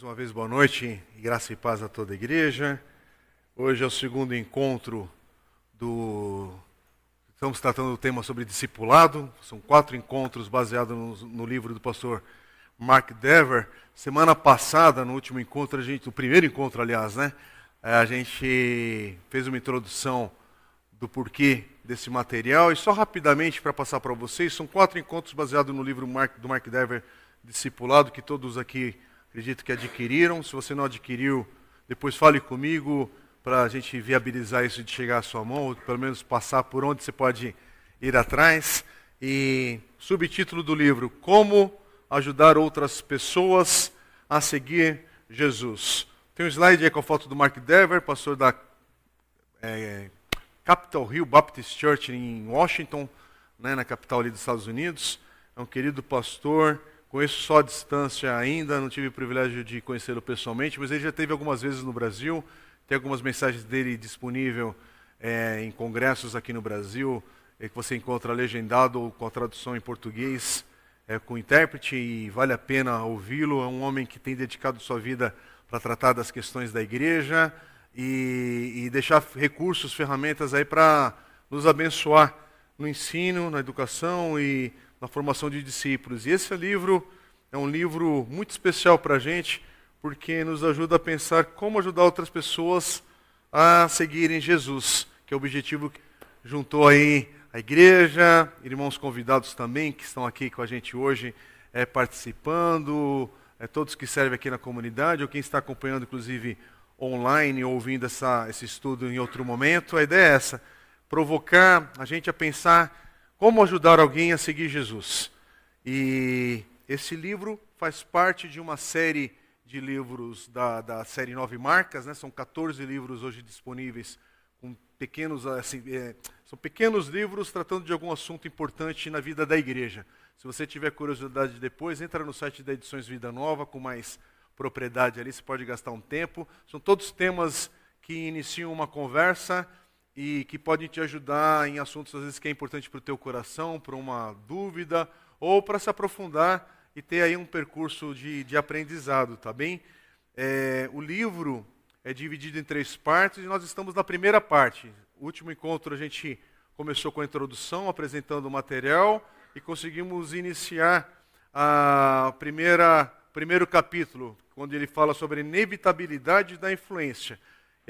Mais uma vez, boa noite graça e paz a toda a igreja. Hoje é o segundo encontro do. Estamos tratando do tema sobre discipulado. São quatro encontros baseados no, no livro do pastor Mark Dever. Semana passada, no último encontro, a gente, o primeiro encontro, aliás, né? Eh, a gente fez uma introdução do porquê desse material. E só rapidamente para passar para vocês, são quatro encontros baseados no livro do Mark Dever, Discipulado, que todos aqui acredito que adquiriram. Se você não adquiriu, depois fale comigo para a gente viabilizar isso de chegar à sua mão, ou pelo menos passar por onde você pode ir atrás. E subtítulo do livro: Como ajudar outras pessoas a seguir Jesus. Tem um slide aí com a foto do Mark Dever, pastor da é, Capitol Hill Baptist Church em Washington, né, na capital ali dos Estados Unidos. É um querido pastor, conheço só à distância ainda, não tive o privilégio de conhecê-lo pessoalmente, mas ele já teve algumas vezes no Brasil, tem algumas mensagens dele disponível é, em congressos aqui no Brasil, é, que você encontra legendado com a tradução em português é, com intérprete e vale a pena ouvi-lo. É um homem que tem dedicado sua vida para tratar das questões da igreja e, e deixar recursos, ferramentas aí para nos abençoar no ensino, na educação e na formação de discípulos. E esse livro é um livro muito especial para a gente, porque nos ajuda a pensar como ajudar outras pessoas a seguirem Jesus, que é o objetivo que juntou aí a igreja, irmãos convidados também que estão aqui com a gente hoje é, participando, é, todos que servem aqui na comunidade, ou quem está acompanhando, inclusive, online, ouvindo essa, esse estudo em outro momento. A ideia é essa: provocar a gente a pensar como ajudar alguém a seguir Jesus. E esse livro faz parte de uma série de livros da, da série Nove Marcas, né? são 14 livros hoje disponíveis com pequenos, assim, é, são pequenos livros tratando de algum assunto importante na vida da igreja. Se você tiver curiosidade depois, entra no site da Edições Vida Nova com mais propriedade ali, você pode gastar um tempo. São todos temas que iniciam uma conversa e que podem te ajudar em assuntos às vezes que é importante para o teu coração, para uma dúvida ou para se aprofundar e ter aí um percurso de, de aprendizado, tá bem? É, o livro é dividido em três partes e nós estamos na primeira parte. O último encontro a gente começou com a introdução, apresentando o material e conseguimos iniciar a primeira primeiro capítulo, quando ele fala sobre inevitabilidade da influência.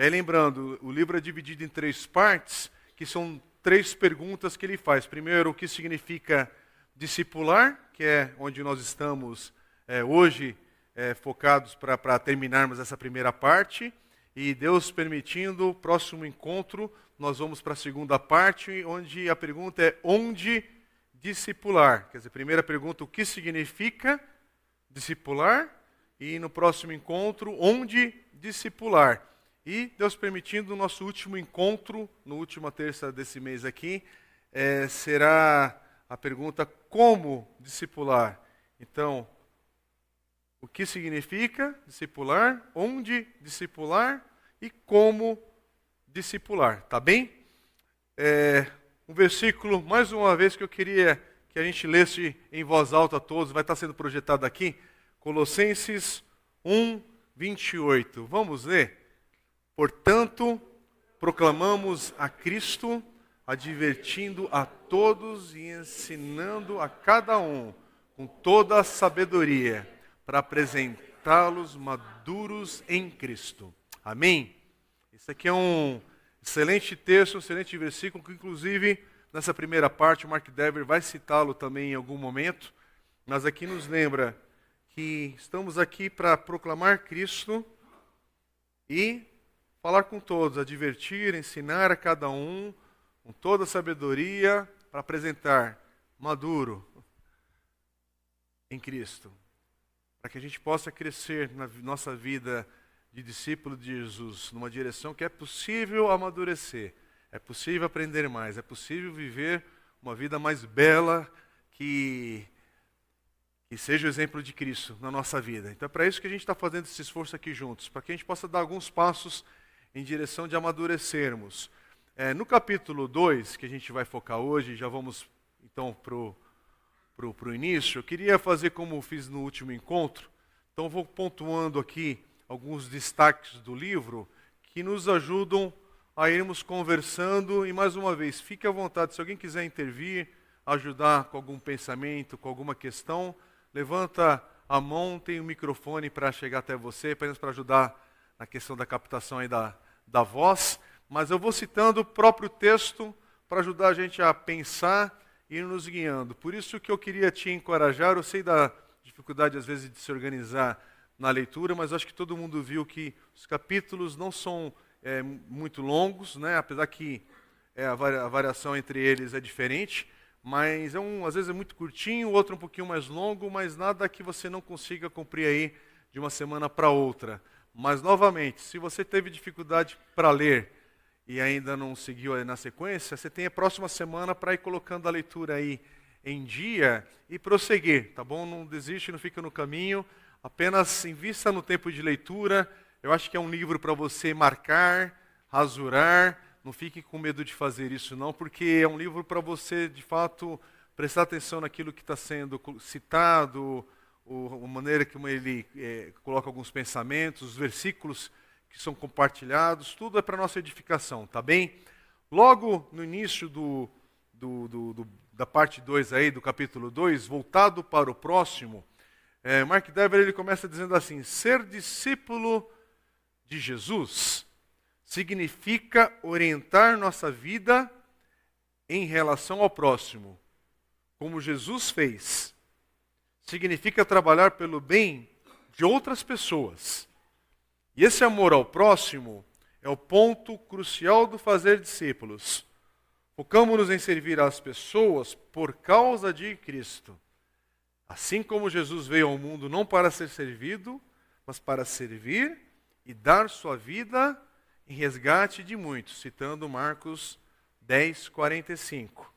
E aí lembrando, o livro é dividido em três partes, que são três perguntas que ele faz. Primeiro, o que significa discipular, que é onde nós estamos é, hoje é, focados para terminarmos essa primeira parte. E Deus permitindo, próximo encontro, nós vamos para a segunda parte, onde a pergunta é onde discipular. Quer dizer, primeira pergunta, o que significa discipular? E no próximo encontro, onde discipular? E Deus permitindo, o nosso último encontro, no última terça desse mês aqui, é, será a pergunta como discipular. Então, o que significa discipular, onde discipular e como discipular, tá bem? É, um versículo, mais uma vez, que eu queria que a gente lesse em voz alta a todos, vai estar sendo projetado aqui, Colossenses 1, 28. Vamos ler? Portanto, proclamamos a Cristo, advertindo a todos e ensinando a cada um com toda a sabedoria para apresentá-los maduros em Cristo. Amém? Isso aqui é um excelente texto, um excelente versículo, que inclusive nessa primeira parte o Mark Dever vai citá-lo também em algum momento, mas aqui nos lembra que estamos aqui para proclamar Cristo e falar com todos, advertir, ensinar a cada um com toda a sabedoria para apresentar maduro em Cristo para que a gente possa crescer na nossa vida de discípulo de Jesus numa direção que é possível amadurecer, é possível aprender mais, é possível viver uma vida mais bela que, que seja o exemplo de Cristo na nossa vida. Então é para isso que a gente está fazendo esse esforço aqui juntos, para que a gente possa dar alguns passos em direção de amadurecermos. É, no capítulo 2, que a gente vai focar hoje, já vamos então para o para o início, eu queria fazer como fiz no último encontro, Então vou pontuando aqui alguns destaques do livro que nos ajudam a irmos conversando e mais uma vez, fique à vontade, se alguém quiser intervir, ajudar com algum pensamento, com alguma questão, levanta a mão, tem um microfone para chegar até você, apenas para ajudar na questão da captação aí da, da voz, mas eu vou citando o próprio texto para ajudar a gente a pensar e ir nos guiando. Por isso que eu queria te encorajar, eu sei da dificuldade às vezes de se organizar na leitura, mas acho que todo mundo viu que os capítulos não são é, muito longos, né? apesar que é, a, variação entre eles é diferente, mas é um, às vezes é muito curtinho, outro um pouquinho mais longo, mas nada que você não consiga cumprir aí de uma semana para outra. Mas, novamente, se você teve dificuldade para ler e ainda não seguiu na sequência, você tem a próxima semana para ir colocando a leitura aí em dia e prosseguir, tá bom? Não desiste, não fica no caminho, apenas invista no tempo de leitura, eu acho que é um livro para você marcar, rasurar. Não fique com medo de fazer isso, não, porque é um livro para você, de fato, prestar atenção naquilo que está sendo citado, o, a maneira como ele é, coloca alguns pensamentos, os versículos que são compartilhados, tudo é para nossa edificação, tá bem? Logo no início do, do, do, da parte 2 aí, do capítulo 2, voltado para o próximo, é, Mark Dever ele começa dizendo assim: ser discípulo de Jesus significa orientar nossa vida em relação ao próximo, como Jesus fez. Significa trabalhar pelo bem de outras pessoas. E esse amor ao próximo é o ponto crucial do fazer discípulos. Focamos-nos em servir as pessoas por causa de Cristo. Assim como Jesus veio ao mundo não para ser servido, mas para servir e dar sua vida em resgate de muitos, citando Marcos 10, 45.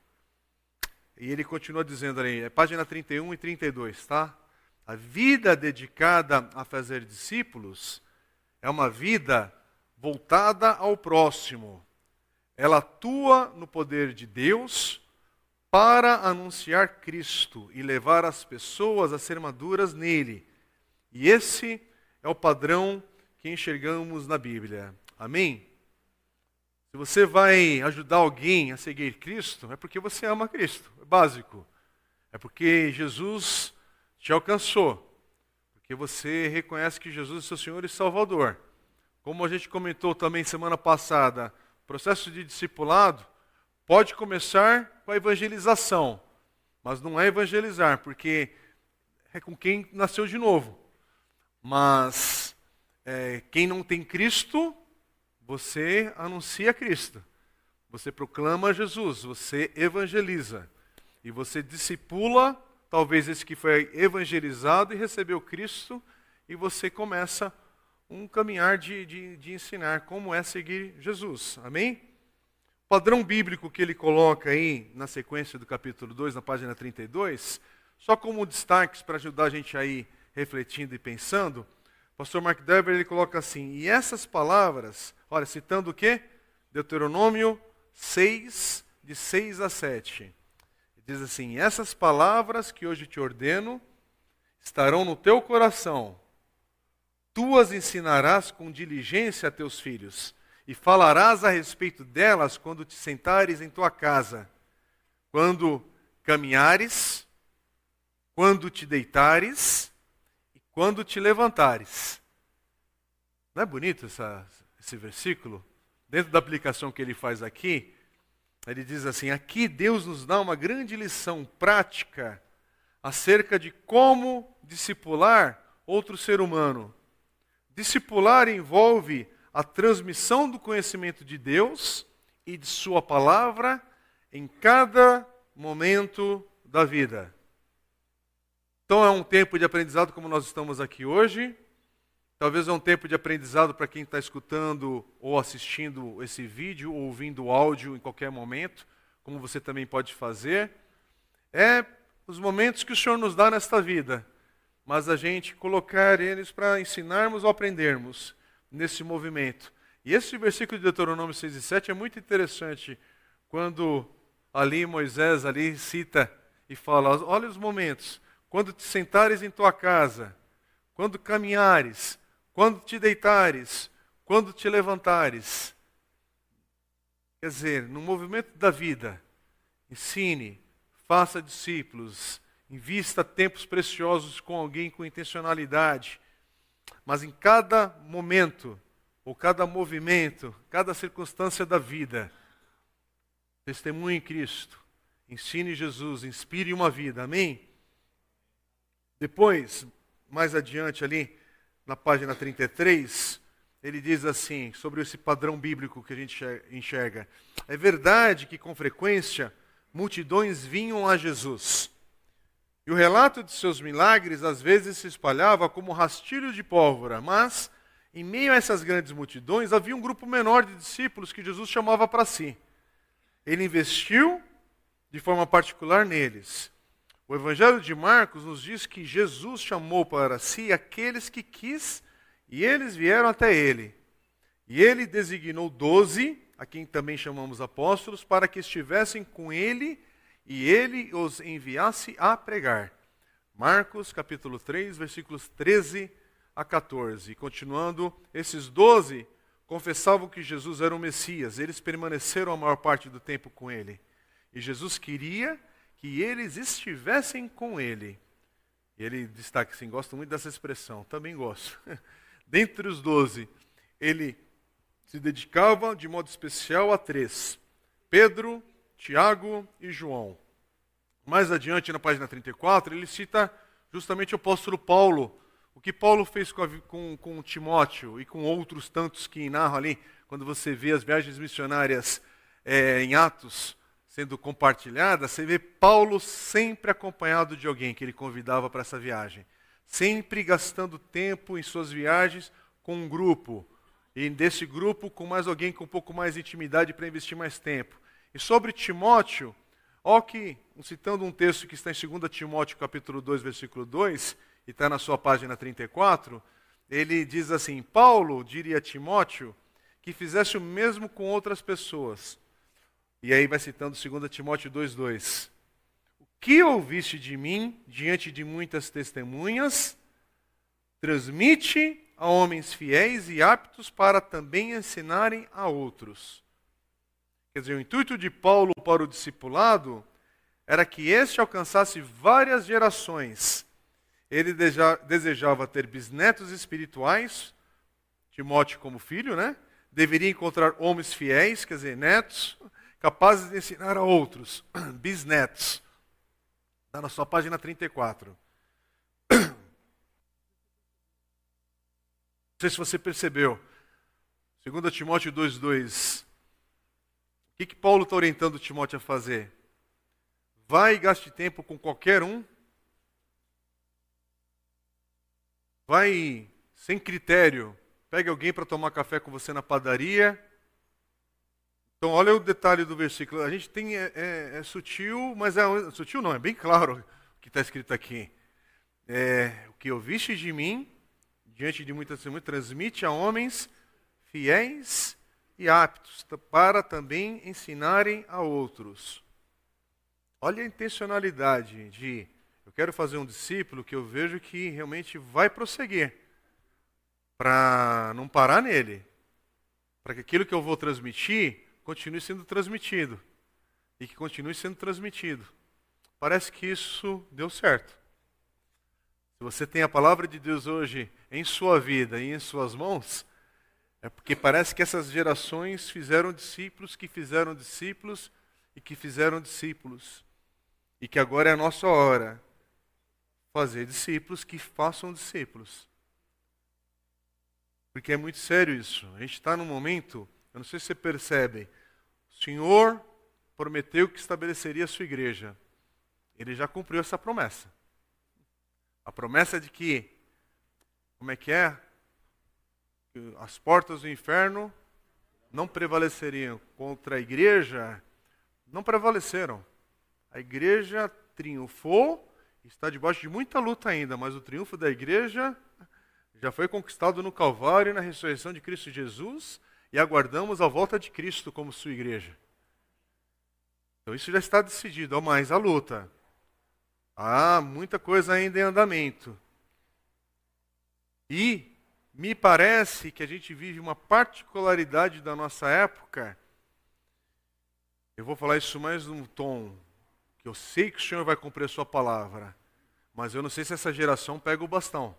E ele continua dizendo ali, é página 31 e 32, tá? A vida dedicada a fazer discípulos é uma vida voltada ao próximo. Ela atua no poder de Deus para anunciar Cristo e levar as pessoas a ser maduras nele. E esse é o padrão que enxergamos na Bíblia. Amém? Se você vai ajudar alguém a seguir Cristo, é porque você ama Cristo, é básico. É porque Jesus te alcançou. Porque você reconhece que Jesus é seu Senhor e Salvador. Como a gente comentou também semana passada, o processo de discipulado pode começar com a evangelização, mas não é evangelizar, porque é com quem nasceu de novo. Mas é, quem não tem Cristo, você anuncia Cristo. Você proclama Jesus, você evangeliza. E você discipula, talvez esse que foi evangelizado e recebeu Cristo, e você começa um caminhar de, de, de ensinar como é seguir Jesus. Amém? O padrão bíblico que ele coloca aí na sequência do capítulo 2, na página 32, só como destaques para ajudar a gente aí refletindo e pensando, pastor Mark Dever ele coloca assim: E essas palavras, olha, citando o quê? Deuteronômio 6, de 6 a 7. Diz assim: Essas palavras que hoje te ordeno estarão no teu coração. Tu as ensinarás com diligência a teus filhos, e falarás a respeito delas quando te sentares em tua casa, quando caminhares, quando te deitares quando te levantares. Não é bonito essa, esse versículo? Dentro da aplicação que ele faz aqui, ele diz assim: aqui Deus nos dá uma grande lição prática acerca de como discipular outro ser humano. Discipular envolve a transmissão do conhecimento de Deus e de Sua palavra em cada momento da vida. Então é um tempo de aprendizado como nós estamos aqui hoje. Talvez é um tempo de aprendizado para quem está escutando ou assistindo esse vídeo ou ouvindo o áudio em qualquer momento, como você também pode fazer. É os momentos que o Senhor nos dá nesta vida, mas a gente colocar eles para ensinarmos ou aprendermos nesse movimento. E esse versículo de Deuteronômio 6 e 7 é muito interessante, quando ali Moisés ali cita e fala, olha os momentos quando te sentares em tua casa, quando caminhares, quando te deitares, quando te levantares. Quer dizer, no movimento da vida, ensine, faça discípulos, invista tempos preciosos com alguém com intencionalidade, mas em cada momento, ou cada movimento, cada circunstância da vida, testemunhe Cristo, ensine Jesus, inspire uma vida, amém? Depois, mais adiante ali, na página 33, ele diz assim, sobre esse padrão bíblico que a gente enxerga: É verdade que com frequência multidões vinham a Jesus. E o relato de seus milagres às vezes se espalhava como rastilho de pólvora, mas em meio a essas grandes multidões havia um grupo menor de discípulos que Jesus chamava para si. Ele investiu de forma particular neles. O Evangelho de Marcos nos diz que Jesus chamou para si aqueles que quis e eles vieram até ele. E ele designou doze, a quem também chamamos apóstolos, para que estivessem com ele e ele os enviasse a pregar. Marcos capítulo 3, versículos 13 a 14. Continuando, esses doze confessavam que Jesus era o Messias, eles permaneceram a maior parte do tempo com ele. E Jesus queria que eles estivessem com ele. Ele destaca assim: gosto muito dessa expressão, também gosto. Dentre os doze, ele se dedicava de modo especial a três: Pedro, Tiago e João. Mais adiante, na página 34, ele cita justamente o apóstolo Paulo, o que Paulo fez com, com, com Timóteo e com outros tantos que narram ali, quando você vê as viagens missionárias é, em Atos sendo compartilhadas, você vê Paulo sempre acompanhado de alguém que ele convidava para essa viagem. Sempre gastando tempo em suas viagens com um grupo. E desse grupo, com mais alguém com um pouco mais de intimidade para investir mais tempo. E sobre Timóteo, ó que, citando um texto que está em 2 Timóteo capítulo 2, versículo 2, e está na sua página 34, ele diz assim: Paulo diria a Timóteo que fizesse o mesmo com outras pessoas. E aí vai citando 2 Timóteo 2,2. O que ouviste de mim diante de muitas testemunhas, transmite a homens fiéis e aptos para também ensinarem a outros. Quer dizer, o intuito de Paulo para o discipulado era que este alcançasse várias gerações ele desejava ter bisnetos espirituais, Timóteo como filho, né? Deveria encontrar homens fiéis, quer dizer, netos, capazes de ensinar a outros, bisnetos. Está na sua página 34. Não sei se você percebeu. 2 Timóteo 2,2. O que, que Paulo está orientando Timóteo a fazer? Vai e gaste tempo com qualquer um vai sem critério, pega alguém para tomar café com você na padaria. Então, olha o detalhe do versículo. A gente tem é, é, é sutil, mas é sutil não, é bem claro o que está escrito aqui. É, o que ouviste de mim, diante de muitas testemunhas, transmite a homens fiéis e aptos para também ensinarem a outros. Olha a intencionalidade de eu quero fazer um discípulo que eu vejo que realmente vai prosseguir, para não parar nele, para que aquilo que eu vou transmitir continue sendo transmitido e que continue sendo transmitido. Parece que isso deu certo. Se você tem a palavra de Deus hoje em sua vida e em suas mãos, é porque parece que essas gerações fizeram discípulos que fizeram discípulos e que fizeram discípulos. E que agora é a nossa hora fazer discípulos que façam discípulos. Porque é muito sério isso. A gente está num momento, eu não sei se você percebe, o Senhor prometeu que estabeleceria a sua igreja. Ele já cumpriu essa promessa. A promessa de que, como é que é? As portas do inferno não prevaleceriam contra a igreja, não prevaleceram. A igreja triunfou está debaixo de muita luta ainda, mas o triunfo da igreja já foi conquistado no Calvário e na ressurreição de Cristo Jesus, e aguardamos a volta de Cristo como sua igreja. Então isso já está decidido, mas a luta. Há muita coisa ainda em andamento. E me parece que a gente vive uma particularidade da nossa época. Eu vou falar isso mais num tom que eu sei que o Senhor vai cumprir a sua palavra, mas eu não sei se essa geração pega o bastão.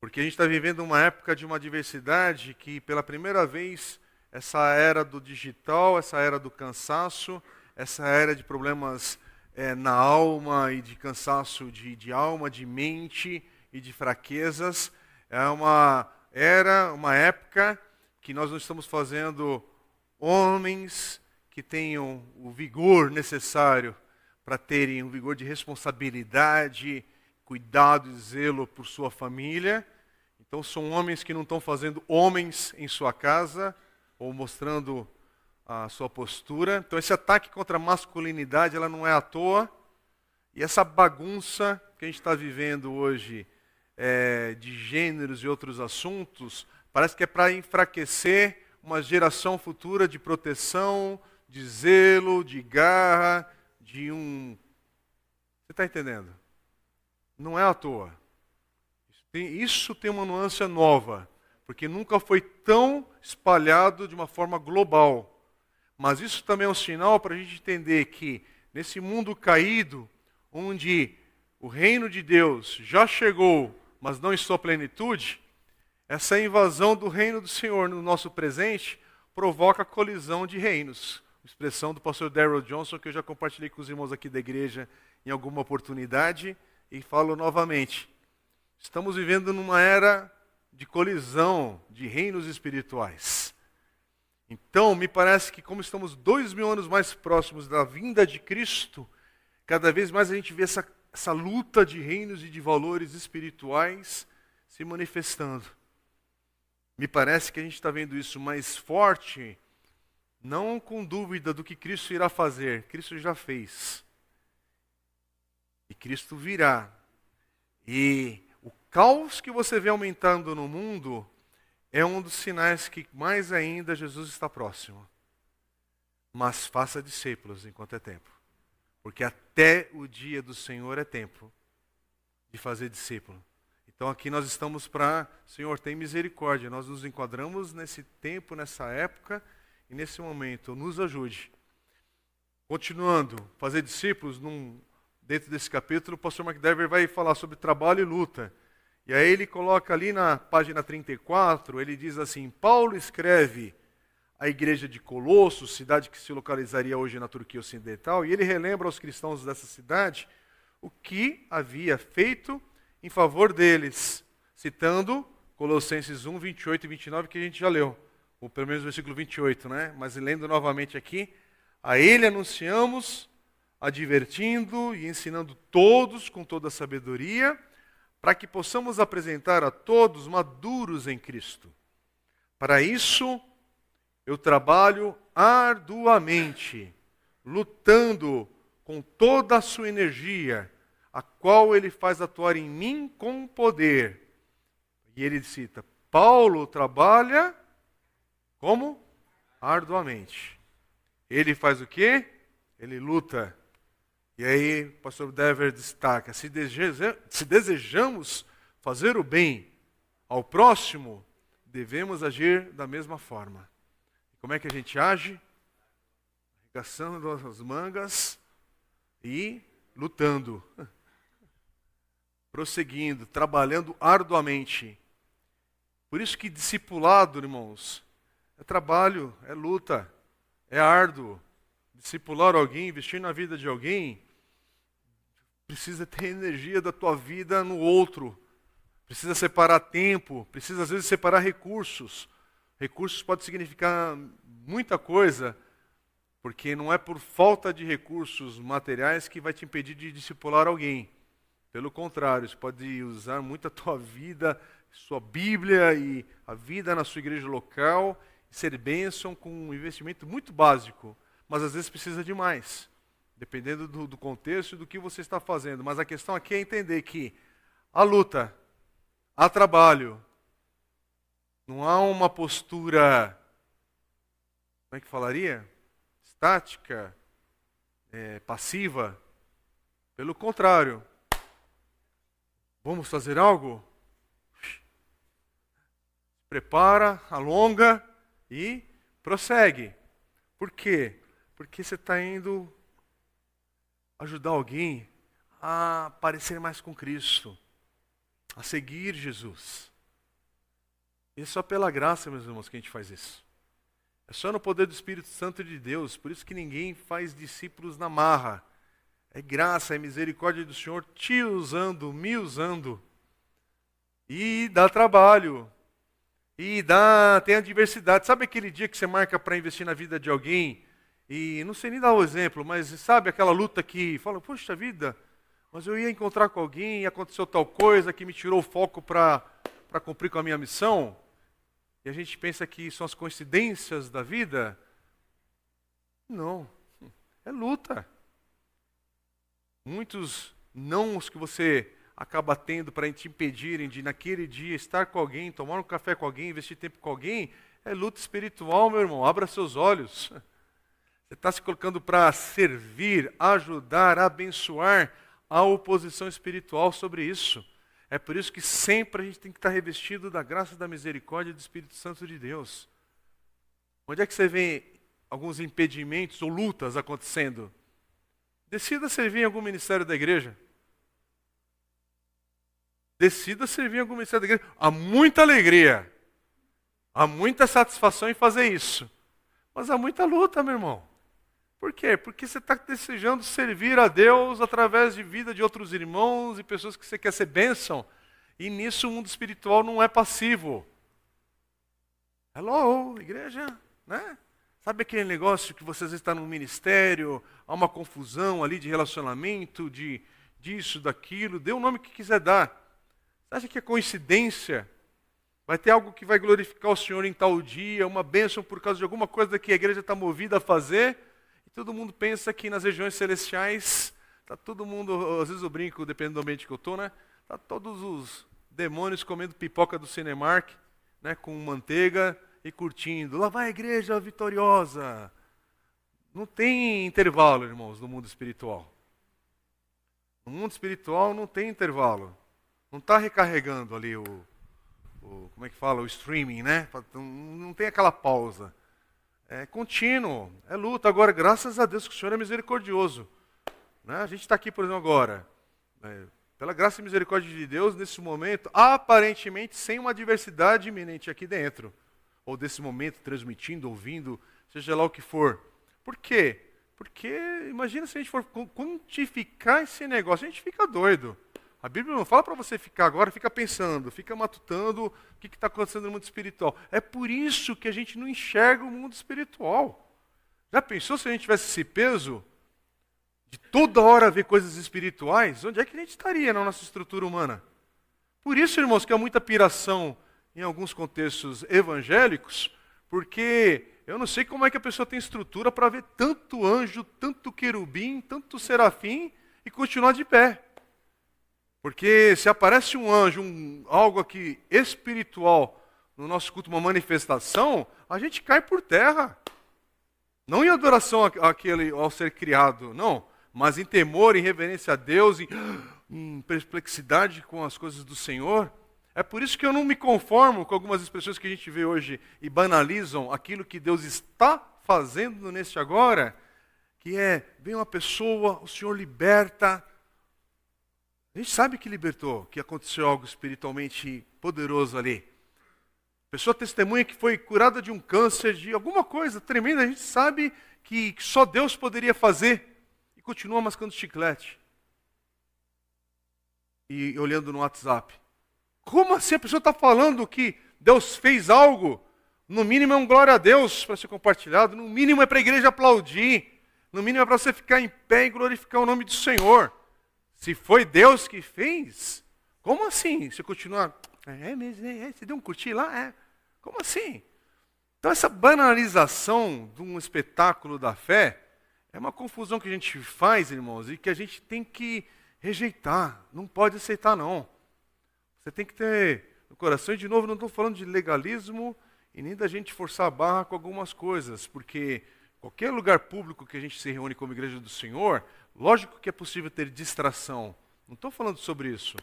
Porque a gente está vivendo uma época de uma diversidade que, pela primeira vez, essa era do digital, essa era do cansaço, essa era de problemas é, na alma e de cansaço de, de alma, de mente e de fraquezas, é uma era, uma época que nós não estamos fazendo homens que tenham o vigor necessário para terem um vigor de responsabilidade, cuidado e zelo por sua família. Então são homens que não estão fazendo homens em sua casa ou mostrando a sua postura. Então esse ataque contra a masculinidade ela não é à toa. E essa bagunça que a gente está vivendo hoje é, de gêneros e outros assuntos parece que é para enfraquecer uma geração futura de proteção, de zelo, de garra, de um. Você está entendendo? Não é à toa. Isso tem uma nuance nova, porque nunca foi tão espalhado de uma forma global. Mas isso também é um sinal para a gente entender que nesse mundo caído, onde o reino de Deus já chegou, mas não em sua plenitude, essa invasão do reino do Senhor no nosso presente provoca colisão de reinos. Expressão do pastor Darrell Johnson, que eu já compartilhei com os irmãos aqui da igreja em alguma oportunidade, e falo novamente. Estamos vivendo numa era de colisão de reinos espirituais. Então, me parece que, como estamos dois mil anos mais próximos da vinda de Cristo, cada vez mais a gente vê essa, essa luta de reinos e de valores espirituais se manifestando. Me parece que a gente está vendo isso mais forte, não com dúvida do que Cristo irá fazer, Cristo já fez. E Cristo virá. E o caos que você vê aumentando no mundo é um dos sinais que mais ainda Jesus está próximo. Mas faça discípulos enquanto é tempo. Porque até o dia do Senhor é tempo de fazer discípulo. Então aqui nós estamos para, Senhor, tem misericórdia. Nós nos enquadramos nesse tempo, nessa época e nesse momento. Nos ajude. Continuando, fazer discípulos, num, dentro desse capítulo, o pastor McDever vai falar sobre trabalho e luta. E aí ele coloca ali na página 34, ele diz assim: Paulo escreve à igreja de Colossos, cidade que se localizaria hoje na Turquia Ocidental, e ele relembra aos cristãos dessa cidade o que havia feito em favor deles, citando Colossenses 1, 28 e 29, que a gente já leu, ou pelo menos o versículo 28, né? Mas lendo novamente aqui, a ele anunciamos, advertindo e ensinando todos com toda a sabedoria, para que possamos apresentar a todos maduros em Cristo. Para isso, eu trabalho arduamente, lutando com toda a sua energia, a qual ele faz atuar em mim com poder. E ele cita: Paulo trabalha como? Arduamente. Ele faz o quê? Ele luta e aí, o pastor Dever destaca: se, deseja, se desejamos fazer o bem ao próximo, devemos agir da mesma forma. Como é que a gente age? Arregaçando as mangas e lutando, prosseguindo, trabalhando arduamente. Por isso que discipulado, irmãos, é trabalho, é luta, é árduo. Discipular alguém, investir na vida de alguém, precisa ter energia da tua vida no outro. Precisa separar tempo, precisa às vezes separar recursos. Recursos pode significar muita coisa, porque não é por falta de recursos materiais que vai te impedir de discipular alguém. Pelo contrário, você pode usar muito a tua vida, sua Bíblia e a vida na sua igreja local, ser bênção com um investimento muito básico, mas às vezes precisa de mais dependendo do, do contexto e do que você está fazendo. Mas a questão aqui é entender que a luta, há trabalho, não há uma postura, como é que falaria? Estática, é, passiva. Pelo contrário, Vamos fazer algo? Prepara, alonga e prossegue. Por quê? Porque você está indo ajudar alguém a parecer mais com Cristo, a seguir Jesus. E é só pela graça, meus irmãos, que a gente faz isso. É só no poder do Espírito Santo de Deus. Por isso que ninguém faz discípulos na marra. É graça, é misericórdia do Senhor te usando, me usando. E dá trabalho. E dá, tem a diversidade. Sabe aquele dia que você marca para investir na vida de alguém? E não sei nem dar o exemplo, mas sabe aquela luta que fala, poxa vida, mas eu ia encontrar com alguém aconteceu tal coisa que me tirou o foco para cumprir com a minha missão? E a gente pensa que são as coincidências da vida? Não, é luta. Muitos não os que você acaba tendo para te impedirem de, naquele dia, estar com alguém, tomar um café com alguém, investir tempo com alguém, é luta espiritual, meu irmão. Abra seus olhos. Você está se colocando para servir, ajudar, abençoar a oposição espiritual sobre isso. É por isso que sempre a gente tem que estar revestido da graça, da misericórdia do Espírito Santo de Deus. Onde é que você vê alguns impedimentos ou lutas acontecendo? Decida servir em algum ministério da igreja. Decida servir em algum ministério da igreja. Há muita alegria. Há muita satisfação em fazer isso. Mas há muita luta, meu irmão. Por quê? Porque você está desejando servir a Deus através de vida de outros irmãos e pessoas que você quer ser bênção. E nisso o mundo espiritual não é passivo. Hello, igreja, né? Sabe aquele negócio que você às vezes está num ministério, há uma confusão ali de relacionamento, de disso, daquilo, dê o nome que quiser dar. Você acha que é coincidência? Vai ter algo que vai glorificar o Senhor em tal dia, uma bênção por causa de alguma coisa que a igreja está movida a fazer? Todo mundo pensa que nas regiões celestiais, está todo mundo, às vezes eu brinco, dependendo do ambiente que eu estou, né? Está todos os demônios comendo pipoca do Cinemark, né, com manteiga e curtindo. Lá vai a igreja vitoriosa. Não tem intervalo, irmãos, no mundo espiritual. No mundo espiritual não tem intervalo. Não está recarregando ali o, o, como é que fala, o streaming, né? Não tem aquela pausa. É contínuo, é luta. Agora, graças a Deus que o Senhor é misericordioso. Né? A gente está aqui, por exemplo, agora. É, pela graça e misericórdia de Deus, nesse momento, aparentemente sem uma adversidade iminente aqui dentro. Ou desse momento, transmitindo, ouvindo, seja lá o que for. Por quê? Porque imagina se a gente for quantificar esse negócio, a gente fica doido. A Bíblia não fala para você ficar agora, fica pensando, fica matutando o que está acontecendo no mundo espiritual. É por isso que a gente não enxerga o mundo espiritual. Já pensou se a gente tivesse esse peso de toda hora ver coisas espirituais? Onde é que a gente estaria na nossa estrutura humana? Por isso, irmãos, que há muita piração em alguns contextos evangélicos, porque eu não sei como é que a pessoa tem estrutura para ver tanto anjo, tanto querubim, tanto serafim e continuar de pé. Porque se aparece um anjo, um, algo aqui espiritual no nosso culto, uma manifestação, a gente cai por terra. Não em adoração àquele, ao ser criado, não, mas em temor, em reverência a Deus, em, em perplexidade com as coisas do Senhor. É por isso que eu não me conformo com algumas expressões que a gente vê hoje e banalizam aquilo que Deus está fazendo neste agora, que é, vem uma pessoa, o Senhor liberta, a gente sabe que libertou, que aconteceu algo espiritualmente poderoso ali. Pessoa testemunha que foi curada de um câncer, de alguma coisa tremenda, a gente sabe que só Deus poderia fazer e continua mascando chiclete. E olhando no WhatsApp. Como assim a pessoa está falando que Deus fez algo? No mínimo é um glória a Deus para ser compartilhado, no mínimo é para a igreja aplaudir, no mínimo é para você ficar em pé e glorificar o nome do Senhor. Se foi Deus que fez, como assim? Você continua, é, mas é, é, você deu um curtir lá? É. Como assim? Então, essa banalização de um espetáculo da fé é uma confusão que a gente faz, irmãos, e que a gente tem que rejeitar. Não pode aceitar, não. Você tem que ter no coração, e de novo, não estou falando de legalismo e nem da gente forçar a barra com algumas coisas, porque qualquer lugar público que a gente se reúne como igreja do Senhor, Lógico que é possível ter distração. Não estou falando sobre isso.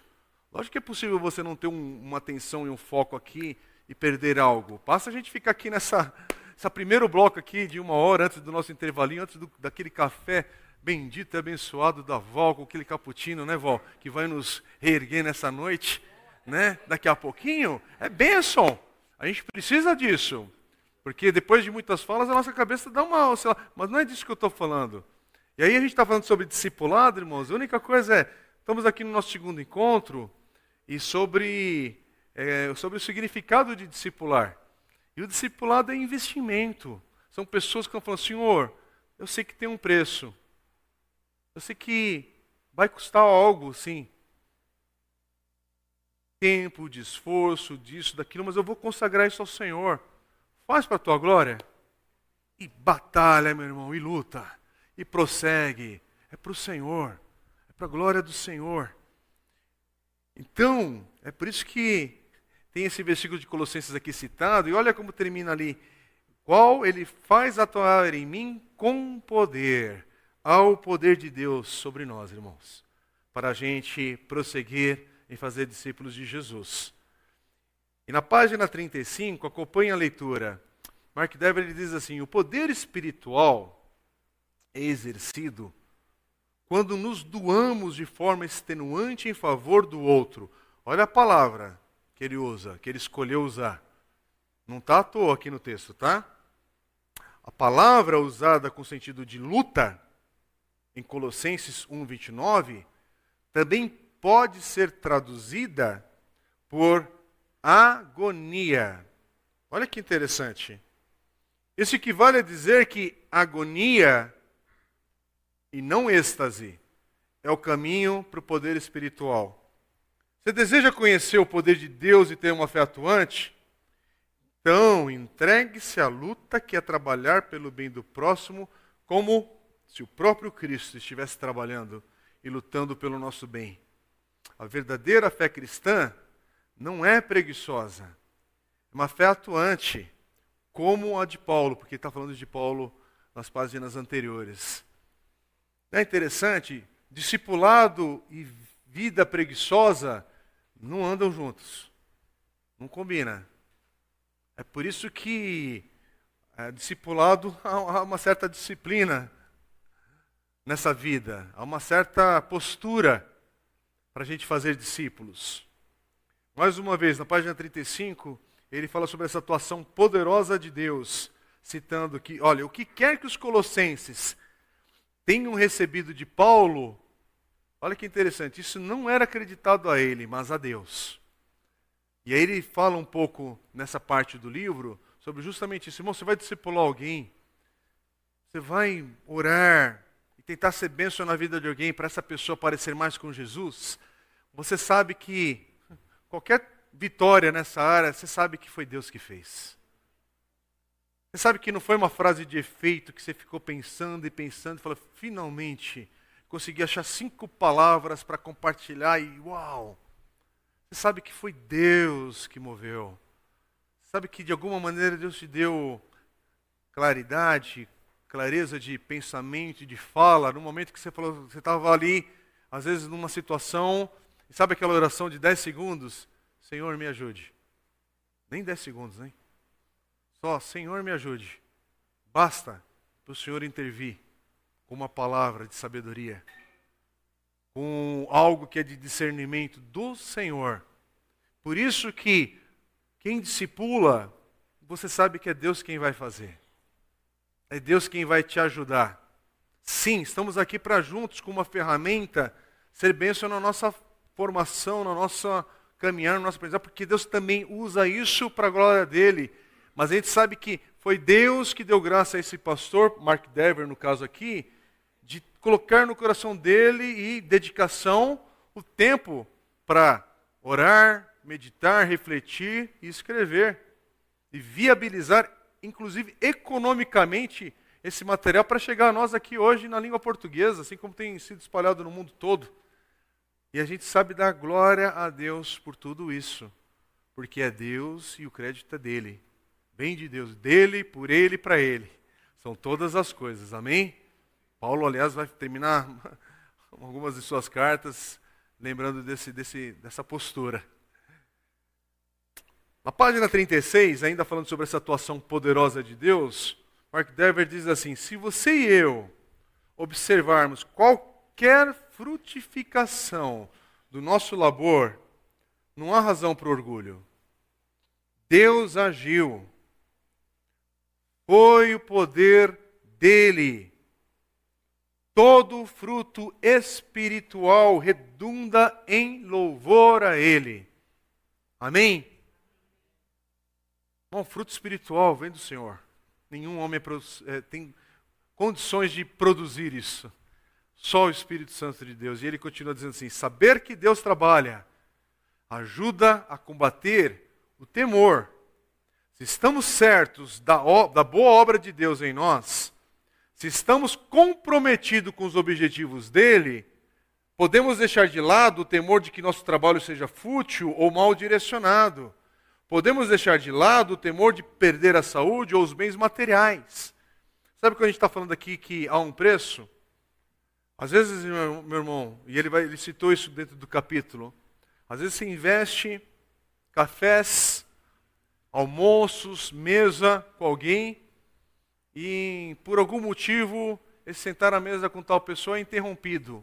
Lógico que é possível você não ter um, uma atenção e um foco aqui e perder algo. Basta a gente ficar aqui nessa essa primeiro bloco aqui de uma hora antes do nosso intervalinho, antes do, daquele café bendito e abençoado da Vó, com aquele cappuccino, né, Vó, que vai nos reerguer nessa noite, né? Daqui a pouquinho, é bênção. A gente precisa disso. Porque depois de muitas falas, a nossa cabeça dá uma. Lá, mas não é disso que eu estou falando. E aí a gente está falando sobre discipulado, irmãos. A única coisa é, estamos aqui no nosso segundo encontro e sobre, é, sobre o significado de discipular. E o discipulado é investimento. São pessoas que estão falando, Senhor, eu sei que tem um preço. Eu sei que vai custar algo, sim. Tempo, de esforço, disso, daquilo, mas eu vou consagrar isso ao Senhor. Faz para a tua glória. E batalha, meu irmão, e luta. E prossegue. É para o Senhor. É para a glória do Senhor. Então, é por isso que tem esse versículo de Colossenses aqui citado, e olha como termina ali. Qual ele faz atuar em mim com poder, ao poder de Deus sobre nós, irmãos, para a gente prosseguir em fazer discípulos de Jesus. E na página 35, acompanhe a leitura. Mark Dever diz assim: o poder espiritual exercido quando nos doamos de forma extenuante em favor do outro. Olha a palavra, que ele usa, que ele escolheu usar. Não está à toa aqui no texto, tá? A palavra usada com sentido de luta, em Colossenses 1, 29, também pode ser traduzida por agonia. Olha que interessante. Isso equivale a dizer que agonia e não êxtase é o caminho para o poder espiritual. Você deseja conhecer o poder de Deus e ter uma fé atuante? Então, entregue-se à luta que é trabalhar pelo bem do próximo, como se o próprio Cristo estivesse trabalhando e lutando pelo nosso bem. A verdadeira fé cristã não é preguiçosa, é uma fé atuante, como a de Paulo, porque está falando de Paulo nas páginas anteriores. É interessante, discipulado e vida preguiçosa não andam juntos. Não combina. É por isso que é, discipulado há uma certa disciplina nessa vida, há uma certa postura para a gente fazer discípulos. Mais uma vez, na página 35, ele fala sobre essa atuação poderosa de Deus, citando que, olha, o que quer que os colossenses tenham recebido de Paulo, Olha que interessante, isso não era acreditado a ele, mas a Deus. E aí ele fala um pouco nessa parte do livro sobre justamente isso. Irmão, você vai discipular alguém, você vai orar e tentar ser bênção na vida de alguém para essa pessoa parecer mais com Jesus. Você sabe que qualquer vitória nessa área, você sabe que foi Deus que fez. Você sabe que não foi uma frase de efeito que você ficou pensando e pensando e falou, finalmente consegui achar cinco palavras para compartilhar e uau! Você sabe que foi Deus que moveu. Você sabe que de alguma maneira Deus te deu claridade, clareza de pensamento, de fala, no momento que você falou, você estava ali, às vezes numa situação, e sabe aquela oração de 10 segundos? Senhor, me ajude. Nem 10 segundos, hein? Só, Senhor, me ajude. Basta para o Senhor intervir com uma palavra de sabedoria, com algo que é de discernimento do Senhor. Por isso que quem discipula, você sabe que é Deus quem vai fazer. É Deus quem vai te ajudar. Sim, estamos aqui para juntos com uma ferramenta ser bênção na nossa formação, na nossa caminhar, no nosso aprendizado, porque Deus também usa isso para a glória dele. Mas a gente sabe que foi Deus que deu graça a esse pastor, Mark Dever no caso aqui, de colocar no coração dele e dedicação o tempo para orar, meditar, refletir e escrever. E viabilizar, inclusive economicamente, esse material para chegar a nós aqui hoje na língua portuguesa, assim como tem sido espalhado no mundo todo. E a gente sabe dar glória a Deus por tudo isso, porque é Deus e o crédito é dele. Vem de Deus, dele, por ele e para ele. São todas as coisas, amém? Paulo, aliás, vai terminar algumas de suas cartas lembrando desse, desse, dessa postura. Na página 36, ainda falando sobre essa atuação poderosa de Deus, Mark Dever diz assim: se você e eu observarmos qualquer frutificação do nosso labor, não há razão para orgulho. Deus agiu. Foi o poder dele. Todo fruto espiritual redunda em louvor a ele. Amém? Bom, fruto espiritual vem do Senhor. Nenhum homem é, tem condições de produzir isso. Só o Espírito Santo de Deus. E ele continua dizendo assim: saber que Deus trabalha ajuda a combater o temor. Se estamos certos da, da boa obra de Deus em nós, se estamos comprometidos com os objetivos dele, podemos deixar de lado o temor de que nosso trabalho seja fútil ou mal direcionado. Podemos deixar de lado o temor de perder a saúde ou os bens materiais. Sabe quando a gente está falando aqui que há um preço? Às vezes, meu irmão, e ele, vai, ele citou isso dentro do capítulo, às vezes você investe cafés, almoços, mesa com alguém, e por algum motivo esse sentar à mesa com tal pessoa é interrompido.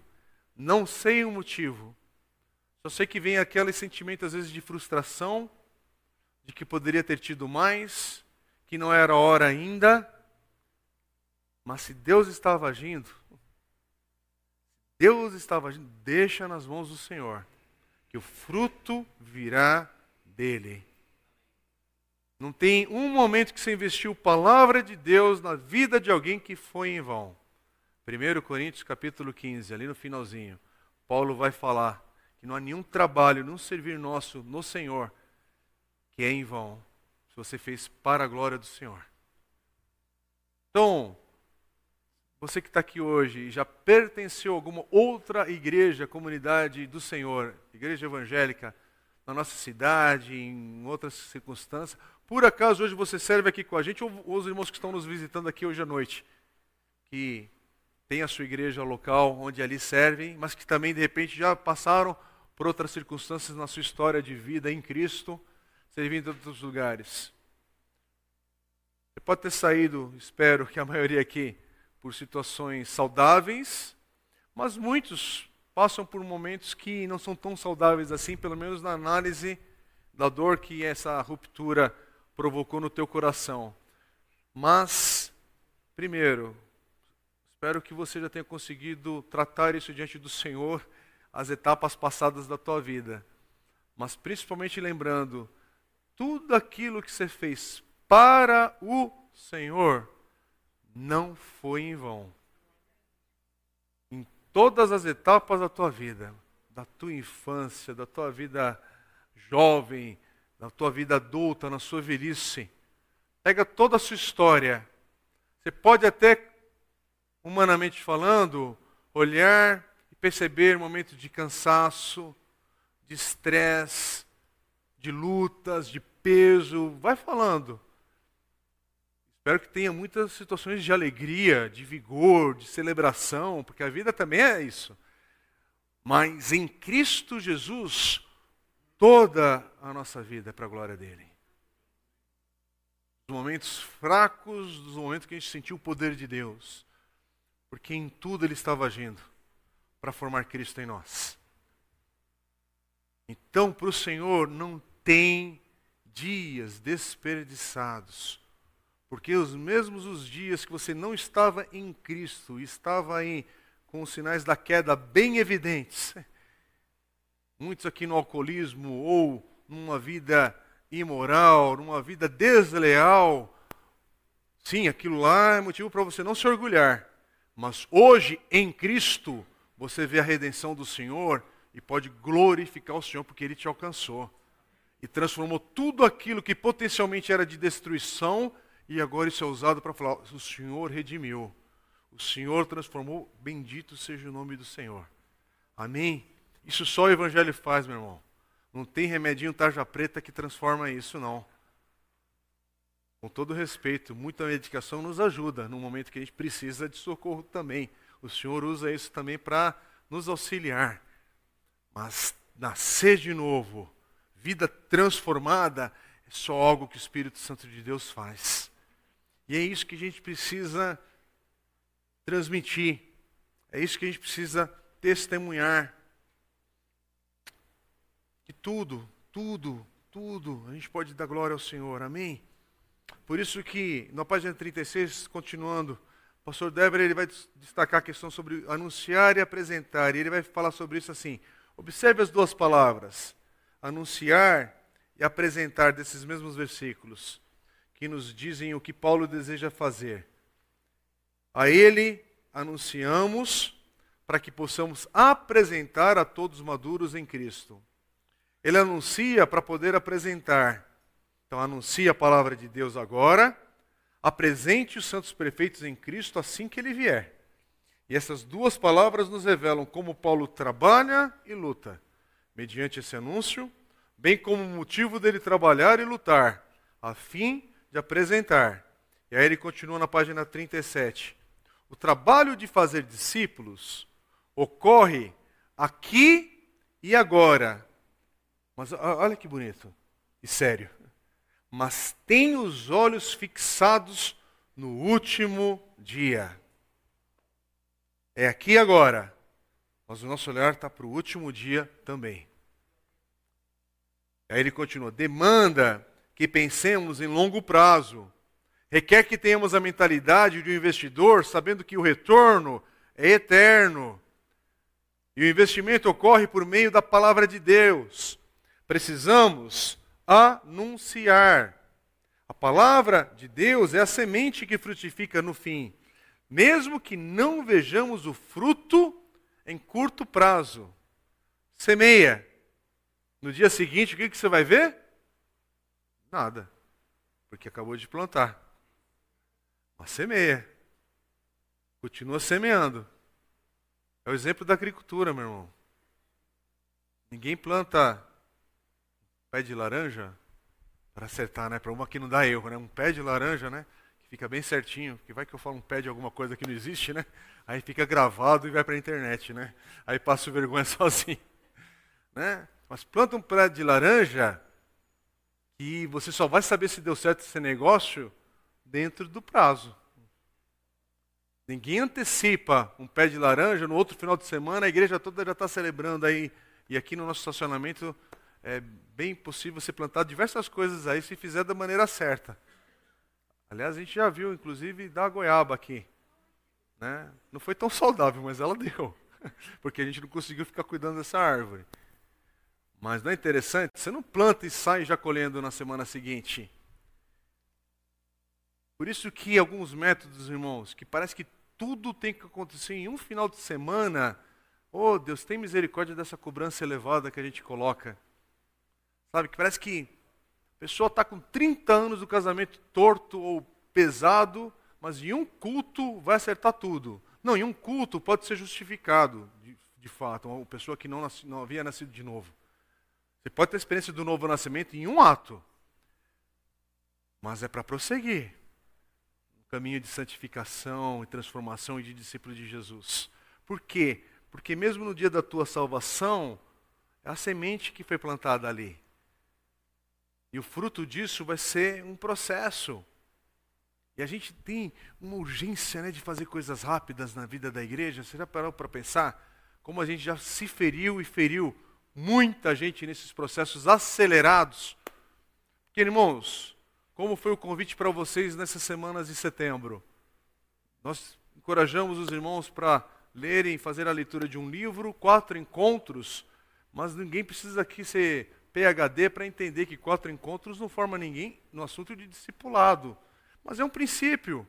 Não sei o motivo. Só sei que vem aquele sentimento, às vezes, de frustração, de que poderia ter tido mais, que não era hora ainda. Mas se Deus estava agindo, Deus estava agindo, deixa nas mãos do Senhor, que o fruto virá dele. Não tem um momento que você investiu palavra de Deus na vida de alguém que foi em vão. 1 Coríntios capítulo 15, ali no finalzinho, Paulo vai falar que não há nenhum trabalho, nenhum servir nosso no Senhor que é em vão, se você fez para a glória do Senhor. Então, você que está aqui hoje e já pertenceu a alguma outra igreja, comunidade do Senhor, igreja evangélica, na nossa cidade, em outras circunstâncias, por acaso hoje você serve aqui com a gente, ou os irmãos que estão nos visitando aqui hoje à noite, que tem a sua igreja local onde ali servem, mas que também de repente já passaram por outras circunstâncias na sua história de vida em Cristo, servindo em outros lugares. Você pode ter saído, espero que a maioria aqui, por situações saudáveis, mas muitos passam por momentos que não são tão saudáveis assim, pelo menos na análise da dor que essa ruptura provocou no teu coração. Mas, primeiro, espero que você já tenha conseguido tratar isso diante do Senhor, as etapas passadas da tua vida. Mas principalmente lembrando tudo aquilo que você fez para o Senhor não foi em vão. Em todas as etapas da tua vida, da tua infância, da tua vida jovem, da tua vida adulta, na sua velhice, pega toda a sua história. Você pode até, humanamente falando, olhar e perceber momentos de cansaço, de estresse, de lutas, de peso, vai falando. Espero que tenha muitas situações de alegria, de vigor, de celebração, porque a vida também é isso. Mas em Cristo Jesus, toda a nossa vida é para a glória dele. Dos momentos fracos, dos momentos que a gente sentiu o poder de Deus, porque em tudo ele estava agindo para formar Cristo em nós. Então, para o Senhor não tem dias desperdiçados. Porque os mesmos os dias que você não estava em Cristo, estava aí com os sinais da queda bem evidentes. Muitos aqui no alcoolismo ou numa vida imoral, numa vida desleal. Sim, aquilo lá é motivo para você não se orgulhar. Mas hoje, em Cristo, você vê a redenção do Senhor e pode glorificar o Senhor porque Ele te alcançou e transformou tudo aquilo que potencialmente era de destruição e agora isso é usado para falar: o Senhor redimiu, o Senhor transformou, bendito seja o nome do Senhor. Amém? Isso só o Evangelho faz, meu irmão. Não tem remedinho tarja preta que transforma isso, não. Com todo respeito, muita medicação nos ajuda no momento que a gente precisa de socorro também. O Senhor usa isso também para nos auxiliar. Mas nascer de novo, vida transformada, é só algo que o Espírito Santo de Deus faz. E é isso que a gente precisa transmitir. É isso que a gente precisa testemunhar. Tudo, tudo, tudo, a gente pode dar glória ao Senhor. Amém? Por isso que, na página 36, continuando, o pastor Dever ele vai destacar a questão sobre anunciar e apresentar. E ele vai falar sobre isso assim. Observe as duas palavras, anunciar e apresentar desses mesmos versículos, que nos dizem o que Paulo deseja fazer. A ele anunciamos para que possamos apresentar a todos maduros em Cristo. Ele anuncia para poder apresentar. Então, anuncia a palavra de Deus agora, apresente os santos perfeitos em Cristo assim que ele vier. E essas duas palavras nos revelam como Paulo trabalha e luta, mediante esse anúncio, bem como o motivo dele trabalhar e lutar, a fim de apresentar. E aí ele continua na página 37. O trabalho de fazer discípulos ocorre aqui e agora. Mas olha que bonito e sério. Mas tem os olhos fixados no último dia. É aqui agora. Mas o nosso olhar está para o último dia também. Aí ele continua: demanda que pensemos em longo prazo. Requer que tenhamos a mentalidade de um investidor, sabendo que o retorno é eterno. E o investimento ocorre por meio da palavra de Deus. Precisamos anunciar. A palavra de Deus é a semente que frutifica no fim mesmo que não vejamos o fruto em curto prazo. Semeia. No dia seguinte, o que, que você vai ver? Nada. Porque acabou de plantar. Mas semeia. Continua semeando. É o exemplo da agricultura, meu irmão. Ninguém planta pé de laranja para acertar, né? Para uma que não dá erro, né? Um pé de laranja, né? fica bem certinho, porque vai que eu falo um pé de alguma coisa que não existe, né? Aí fica gravado e vai para a internet, né? Aí passo vergonha sozinho, né? Mas planta um pé de laranja e você só vai saber se deu certo esse negócio dentro do prazo. Ninguém antecipa um pé de laranja, no outro final de semana a igreja toda já está celebrando aí. E aqui no nosso estacionamento é bem possível você plantar diversas coisas aí se fizer da maneira certa. Aliás, a gente já viu, inclusive, da goiaba aqui. Né? Não foi tão saudável, mas ela deu. Porque a gente não conseguiu ficar cuidando dessa árvore. Mas não é interessante? Você não planta e sai já colhendo na semana seguinte. Por isso que alguns métodos, irmãos, que parece que tudo tem que acontecer em um final de semana. Oh, Deus, tem misericórdia dessa cobrança elevada que a gente coloca. Sabe, que parece que pessoa está com 30 anos do casamento torto ou pesado, mas em um culto vai acertar tudo. Não, em um culto pode ser justificado, de, de fato, uma pessoa que não, não havia nascido de novo. Você pode ter a experiência do novo nascimento em um ato, mas é para prosseguir no caminho de santificação e transformação e de discípulo de Jesus. Por quê? Porque mesmo no dia da tua salvação, é a semente que foi plantada ali. E o fruto disso vai ser um processo. E a gente tem uma urgência né, de fazer coisas rápidas na vida da igreja. Você já parou para pensar como a gente já se feriu e feriu muita gente nesses processos acelerados? Porque, irmãos, como foi o convite para vocês nessas semanas de setembro? Nós encorajamos os irmãos para lerem, fazer a leitura de um livro, quatro encontros, mas ninguém precisa aqui ser PhD para entender que quatro encontros não forma ninguém no assunto de discipulado. Mas é um princípio,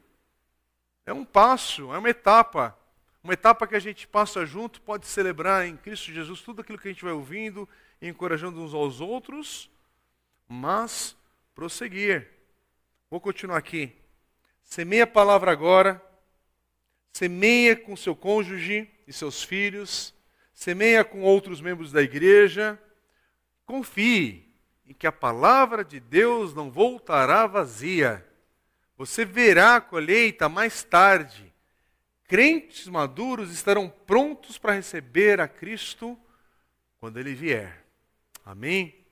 é um passo, é uma etapa. Uma etapa que a gente passa junto, pode celebrar em Cristo Jesus tudo aquilo que a gente vai ouvindo, encorajando uns aos outros, mas prosseguir. Vou continuar aqui. Semeia a palavra agora, semeia com seu cônjuge e seus filhos, semeia com outros membros da igreja, Confie em que a palavra de Deus não voltará vazia. Você verá a colheita mais tarde. Crentes maduros estarão prontos para receber a Cristo quando ele vier. Amém?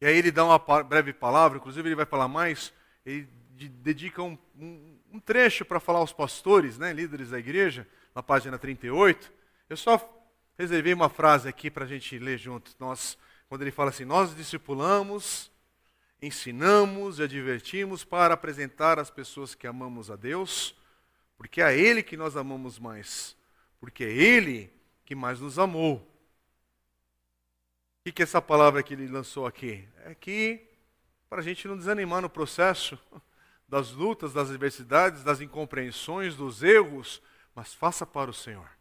E aí ele dá uma breve palavra, inclusive ele vai falar mais, ele dedica um, um, um trecho para falar aos pastores, né, líderes da igreja, na página 38. Eu só reservei uma frase aqui para a gente ler juntos. Nós, quando ele fala assim, nós discipulamos, ensinamos e advertimos para apresentar as pessoas que amamos a Deus, porque é a Ele que nós amamos mais, porque é Ele que mais nos amou. O que, que é essa palavra que ele lançou aqui? É que para a gente não desanimar no processo das lutas, das adversidades, das incompreensões, dos erros, mas faça para o Senhor.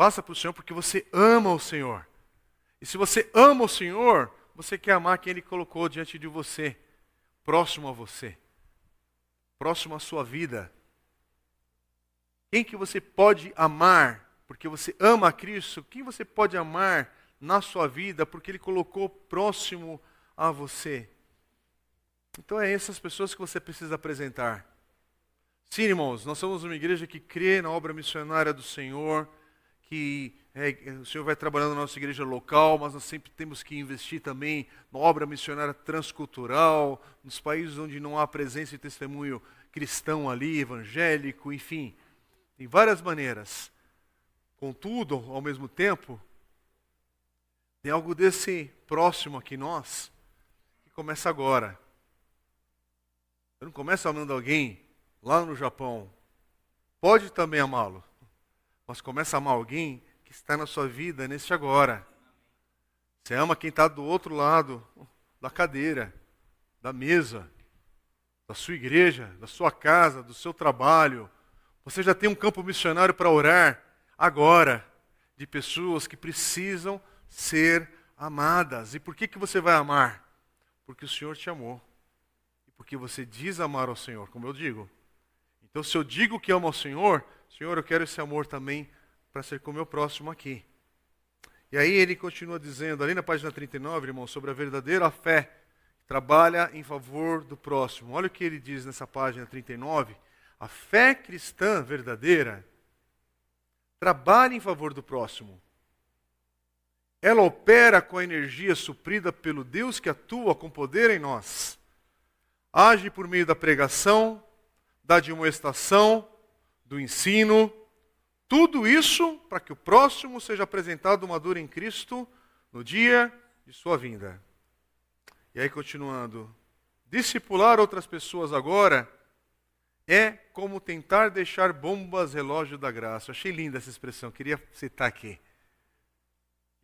Faça para o Senhor porque você ama o Senhor. E se você ama o Senhor, você quer amar quem Ele colocou diante de você, próximo a você, próximo à sua vida. Quem que você pode amar porque você ama a Cristo? Quem você pode amar na sua vida porque Ele colocou próximo a você? Então é essas pessoas que você precisa apresentar. Sim, irmãos, nós somos uma igreja que crê na obra missionária do Senhor, que é, o Senhor vai trabalhando na nossa igreja local, mas nós sempre temos que investir também na obra missionária transcultural, nos países onde não há presença e testemunho cristão ali, evangélico, enfim. Tem várias maneiras. Contudo, ao mesmo tempo, tem algo desse próximo aqui nós, que começa agora. Eu não começo amando alguém lá no Japão. Pode também amá-lo. Mas começa a amar alguém que está na sua vida neste agora. Você ama quem está do outro lado da cadeira, da mesa, da sua igreja, da sua casa, do seu trabalho. Você já tem um campo missionário para orar agora, de pessoas que precisam ser amadas. E por que, que você vai amar? Porque o Senhor te amou. E porque você diz amar ao Senhor, como eu digo. Então, se eu digo que amo ao Senhor, Senhor, eu quero esse amor também para ser com o meu próximo aqui. E aí ele continua dizendo, ali na página 39, irmão, sobre a verdadeira fé que trabalha em favor do próximo. Olha o que ele diz nessa página 39. A fé cristã verdadeira trabalha em favor do próximo. Ela opera com a energia suprida pelo Deus que atua com poder em nós. Age por meio da pregação, da admoestação, do ensino, tudo isso para que o próximo seja apresentado maduro em Cristo no dia de sua vinda. E aí, continuando. Discipular outras pessoas agora é como tentar deixar bombas relógio da graça. Eu achei linda essa expressão, queria citar aqui.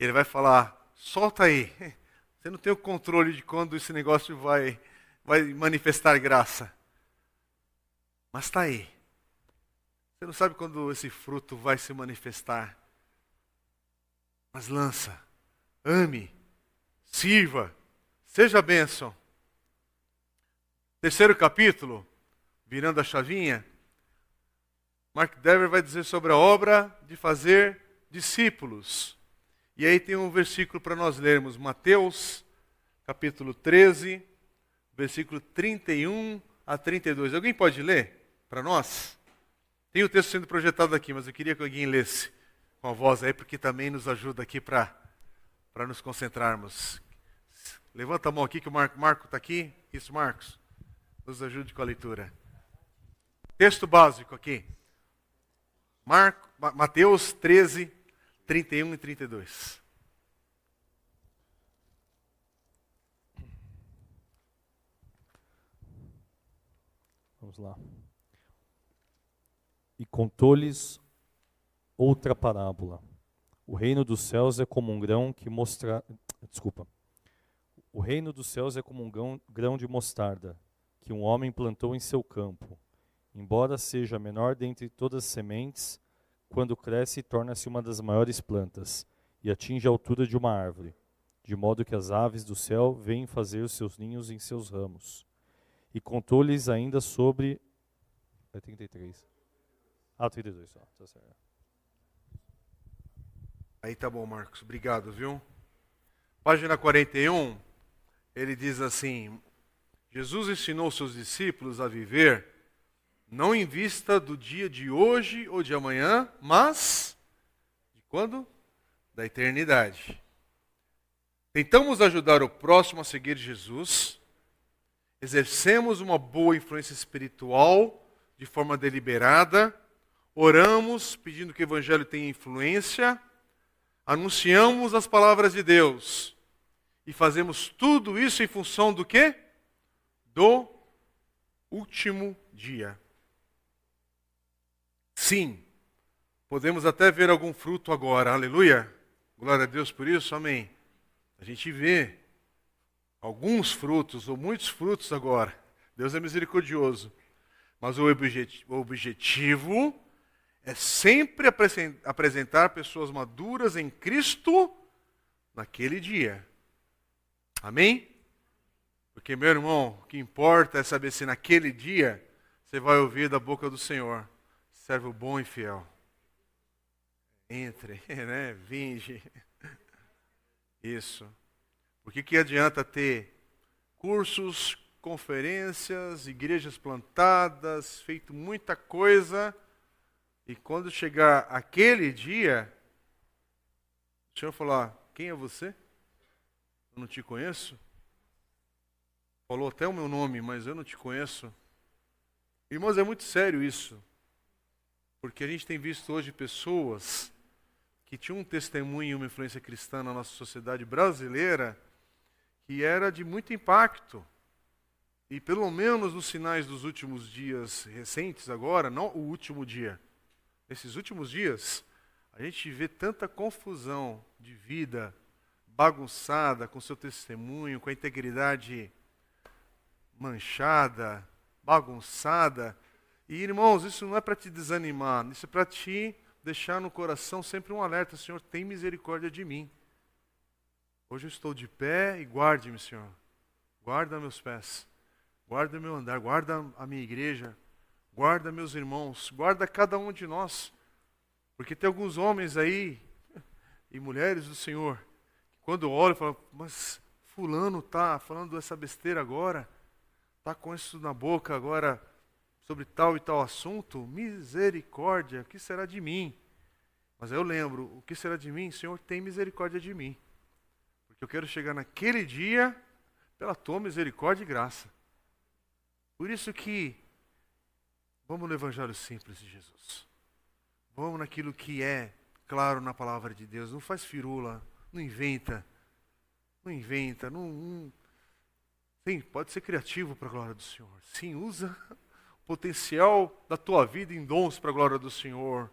Ele vai falar: solta aí. Você não tem o controle de quando esse negócio vai, vai manifestar graça. Mas está aí. Você não sabe quando esse fruto vai se manifestar. Mas lança, ame, sirva, seja bênção. Terceiro capítulo, virando a chavinha, Mark Dever vai dizer sobre a obra de fazer discípulos. E aí tem um versículo para nós lermos, Mateus, capítulo 13, versículo 31 a 32. Alguém pode ler para nós? Tem o texto sendo projetado aqui, mas eu queria que alguém lesse com a voz aí, porque também nos ajuda aqui para nos concentrarmos. Levanta a mão aqui que o Marco está aqui. Isso, Marcos. Nos ajude com a leitura. Texto básico aqui. Marco, Mateus 13, 31 e 32. Vamos lá e contou-lhes outra parábola. O reino dos céus é como um grão que mostra, desculpa. O reino dos céus é como um grão, de mostarda que um homem plantou em seu campo. Embora seja a menor dentre todas as sementes, quando cresce torna-se uma das maiores plantas e atinge a altura de uma árvore, de modo que as aves do céu vêm fazer os seus ninhos em seus ramos. E contou-lhes ainda sobre é 33 ah, 32 só, tá certo. Aí tá bom, Marcos. Obrigado, viu? Página 41, ele diz assim: Jesus ensinou seus discípulos a viver não em vista do dia de hoje ou de amanhã, mas de quando? da eternidade. Tentamos ajudar o próximo a seguir Jesus, exercemos uma boa influência espiritual de forma deliberada, oramos pedindo que o Evangelho tenha influência, anunciamos as palavras de Deus e fazemos tudo isso em função do quê? Do último dia. Sim, podemos até ver algum fruto agora, aleluia. Glória a Deus por isso, amém. A gente vê alguns frutos, ou muitos frutos agora. Deus é misericordioso. Mas o objetivo é sempre apresentar pessoas maduras em Cristo naquele dia. Amém? Porque, meu irmão, o que importa é saber se naquele dia você vai ouvir da boca do Senhor: servo bom e fiel. Entre, né? Vinge. Isso. Por que, que adianta ter cursos, conferências, igrejas plantadas, feito muita coisa, e quando chegar aquele dia, o Senhor falar: Quem é você? Eu não te conheço. Falou até o meu nome, mas eu não te conheço. Irmãos, é muito sério isso. Porque a gente tem visto hoje pessoas que tinham um testemunho e uma influência cristã na nossa sociedade brasileira que era de muito impacto. E pelo menos nos sinais dos últimos dias recentes agora, não o último dia, nesses últimos dias, a gente vê tanta confusão de vida bagunçada com seu testemunho, com a integridade manchada, bagunçada. E irmãos, isso não é para te desanimar, isso é para te deixar no coração sempre um alerta: Senhor, tem misericórdia de mim. Hoje eu estou de pé e guarde-me, Senhor. Guarda meus pés, guarda meu andar, guarda a minha igreja, guarda meus irmãos, guarda cada um de nós. Porque tem alguns homens aí e mulheres do Senhor que quando olham falam, mas fulano tá falando essa besteira agora, tá com isso na boca agora sobre tal e tal assunto, misericórdia, o que será de mim? Mas eu lembro, o que será de mim? Senhor, tem misericórdia de mim. Porque eu quero chegar naquele dia pela tua misericórdia e graça. Por isso que vamos no evangelho simples de Jesus. Vamos naquilo que é claro na palavra de Deus. Não faz firula, não inventa. Não inventa, não, não... Sim, pode ser criativo para a glória do Senhor. Sim, usa potencial da tua vida em dons para a glória do Senhor.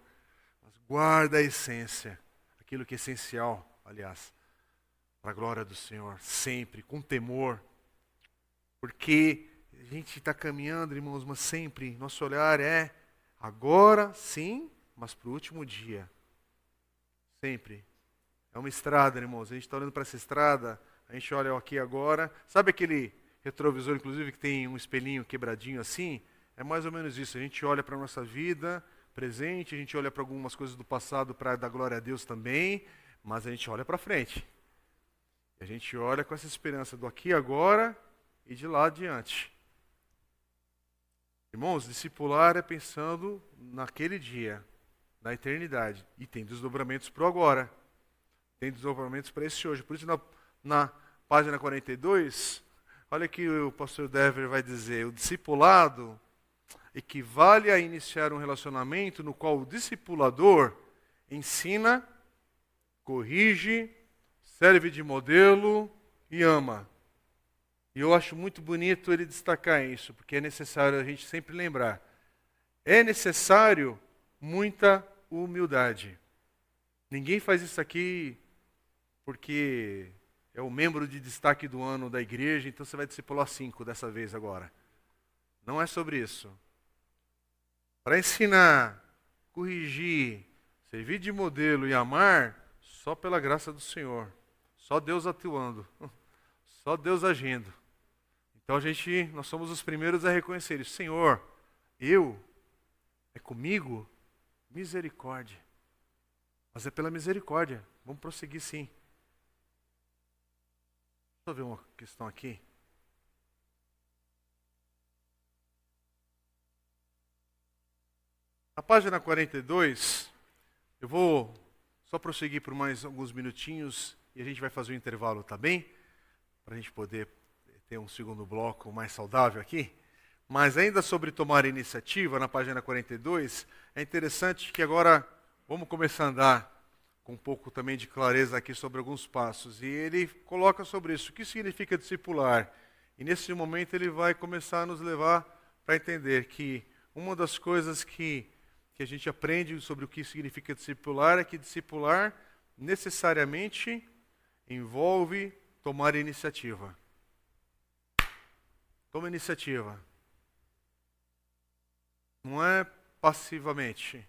Mas guarda a essência, aquilo que é essencial, aliás, para a glória do Senhor, sempre, com temor. Porque a gente está caminhando, irmãos, mas sempre nosso olhar é agora sim, mas para o último dia. Sempre. É uma estrada, irmãos. A gente está olhando para essa estrada, a gente olha aqui agora. Sabe aquele retrovisor, inclusive, que tem um espelhinho quebradinho assim? É mais ou menos isso. A gente olha para a nossa vida presente, a gente olha para algumas coisas do passado para dar glória a Deus também, mas a gente olha para frente. A gente olha com essa esperança do aqui agora e de lá adiante. Irmãos, discipular é pensando naquele dia, na eternidade. E tem desdobramentos para agora. Tem desdobramentos para esse hoje. Por isso, na, na página 42, olha que o pastor Dever vai dizer: o discipulado equivale a iniciar um relacionamento no qual o discipulador ensina, corrige, serve de modelo e ama. E eu acho muito bonito ele destacar isso, porque é necessário a gente sempre lembrar. É necessário muita humildade. Ninguém faz isso aqui porque é o membro de destaque do ano da igreja, então você vai discipular cinco dessa vez agora. Não é sobre isso para ensinar, corrigir, servir de modelo e amar, só pela graça do Senhor. Só Deus atuando. Só Deus agindo. Então a gente, nós somos os primeiros a reconhecer isso. Senhor, eu, é comigo? Misericórdia. Mas é pela misericórdia. Vamos prosseguir sim. Deixa eu ver uma questão aqui. Na página 42, eu vou só prosseguir por mais alguns minutinhos e a gente vai fazer um intervalo, tá bem? Para a gente poder ter um segundo bloco mais saudável aqui. Mas ainda sobre tomar iniciativa, na página 42, é interessante que agora vamos começar a andar com um pouco também de clareza aqui sobre alguns passos. E ele coloca sobre isso, o que significa discipular. E nesse momento ele vai começar a nos levar para entender que uma das coisas que, que a gente aprende sobre o que significa discipular é que discipular necessariamente envolve tomar iniciativa. Toma iniciativa. Não é passivamente.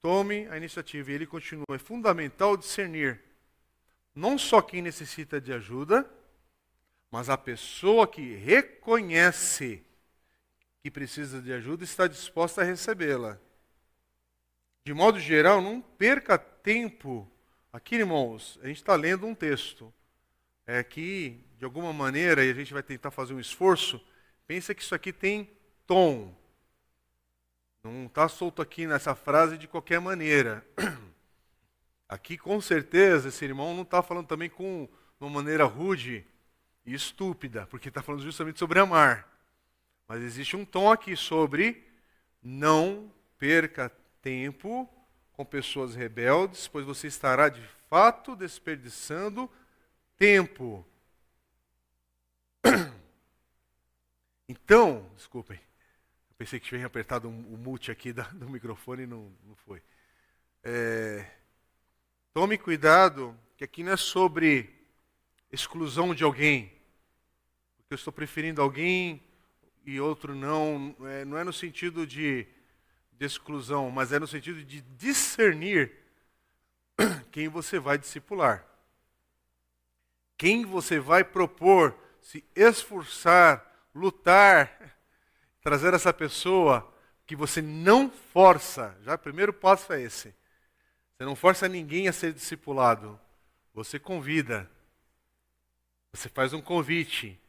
Tome a iniciativa. E ele continua. É fundamental discernir não só quem necessita de ajuda, mas a pessoa que reconhece que precisa de ajuda está disposta a recebê-la. De modo geral, não perca tempo. Aqui, irmãos, a gente está lendo um texto. É que, de alguma maneira, e a gente vai tentar fazer um esforço, pensa que isso aqui tem tom. Não está solto aqui nessa frase de qualquer maneira. Aqui, com certeza, esse irmão não está falando também com uma maneira rude e estúpida, porque está falando justamente sobre amar. Mas existe um tom aqui sobre não perca tempo com pessoas rebeldes, pois você estará de fato desperdiçando tempo. Então, desculpem, pensei que tinha apertado o mute aqui do microfone e não, não foi. É, tome cuidado, que aqui não é sobre exclusão de alguém, porque eu estou preferindo alguém e outro não, é, não é no sentido de, de exclusão, mas é no sentido de discernir quem você vai discipular. Quem você vai propor, se esforçar, lutar, trazer essa pessoa que você não força. Já o primeiro passo é esse. Você não força ninguém a ser discipulado. Você convida. Você faz um convite.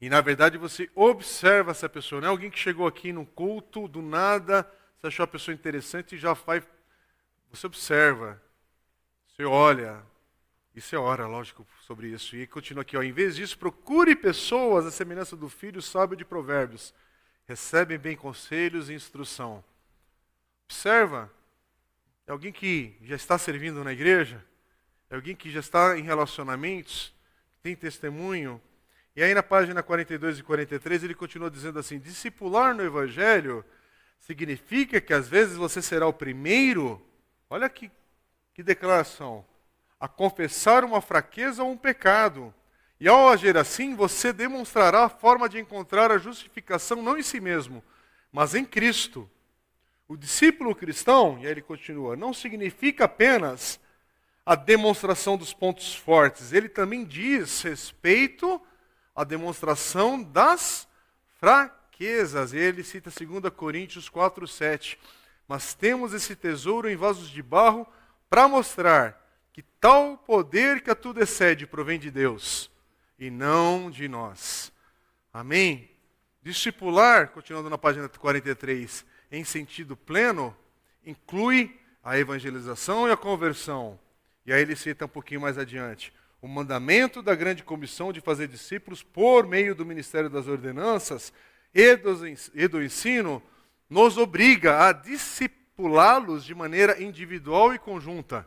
E na verdade você observa essa pessoa. Não é alguém que chegou aqui no culto, do nada, você achou a pessoa interessante e já faz. Você observa. Você olha. E você ora, lógico, sobre isso. E continua aqui, ó. Em vez disso, procure pessoas à semelhança do filho sábio de provérbios. Recebem bem conselhos e instrução. Observa. É alguém que já está servindo na igreja. É alguém que já está em relacionamentos. Tem testemunho e aí na página 42 e 43 ele continua dizendo assim: discipular no evangelho significa que às vezes você será o primeiro, olha que, que declaração, a confessar uma fraqueza ou um pecado. E ao agir assim, você demonstrará a forma de encontrar a justificação não em si mesmo, mas em Cristo. O discípulo cristão, e aí ele continua, não significa apenas a demonstração dos pontos fortes, ele também diz respeito a demonstração das fraquezas. Ele cita 2 Coríntios 4, 7. Mas temos esse tesouro em vasos de barro para mostrar que tal poder que a tudo excede provém de Deus e não de nós. Amém? Discipular, continuando na página 43, em sentido pleno, inclui a evangelização e a conversão. E aí ele cita um pouquinho mais adiante o mandamento da grande comissão de fazer discípulos por meio do ministério das ordenanças e, do ensino nos obriga a discipulá-los de maneira individual e conjunta.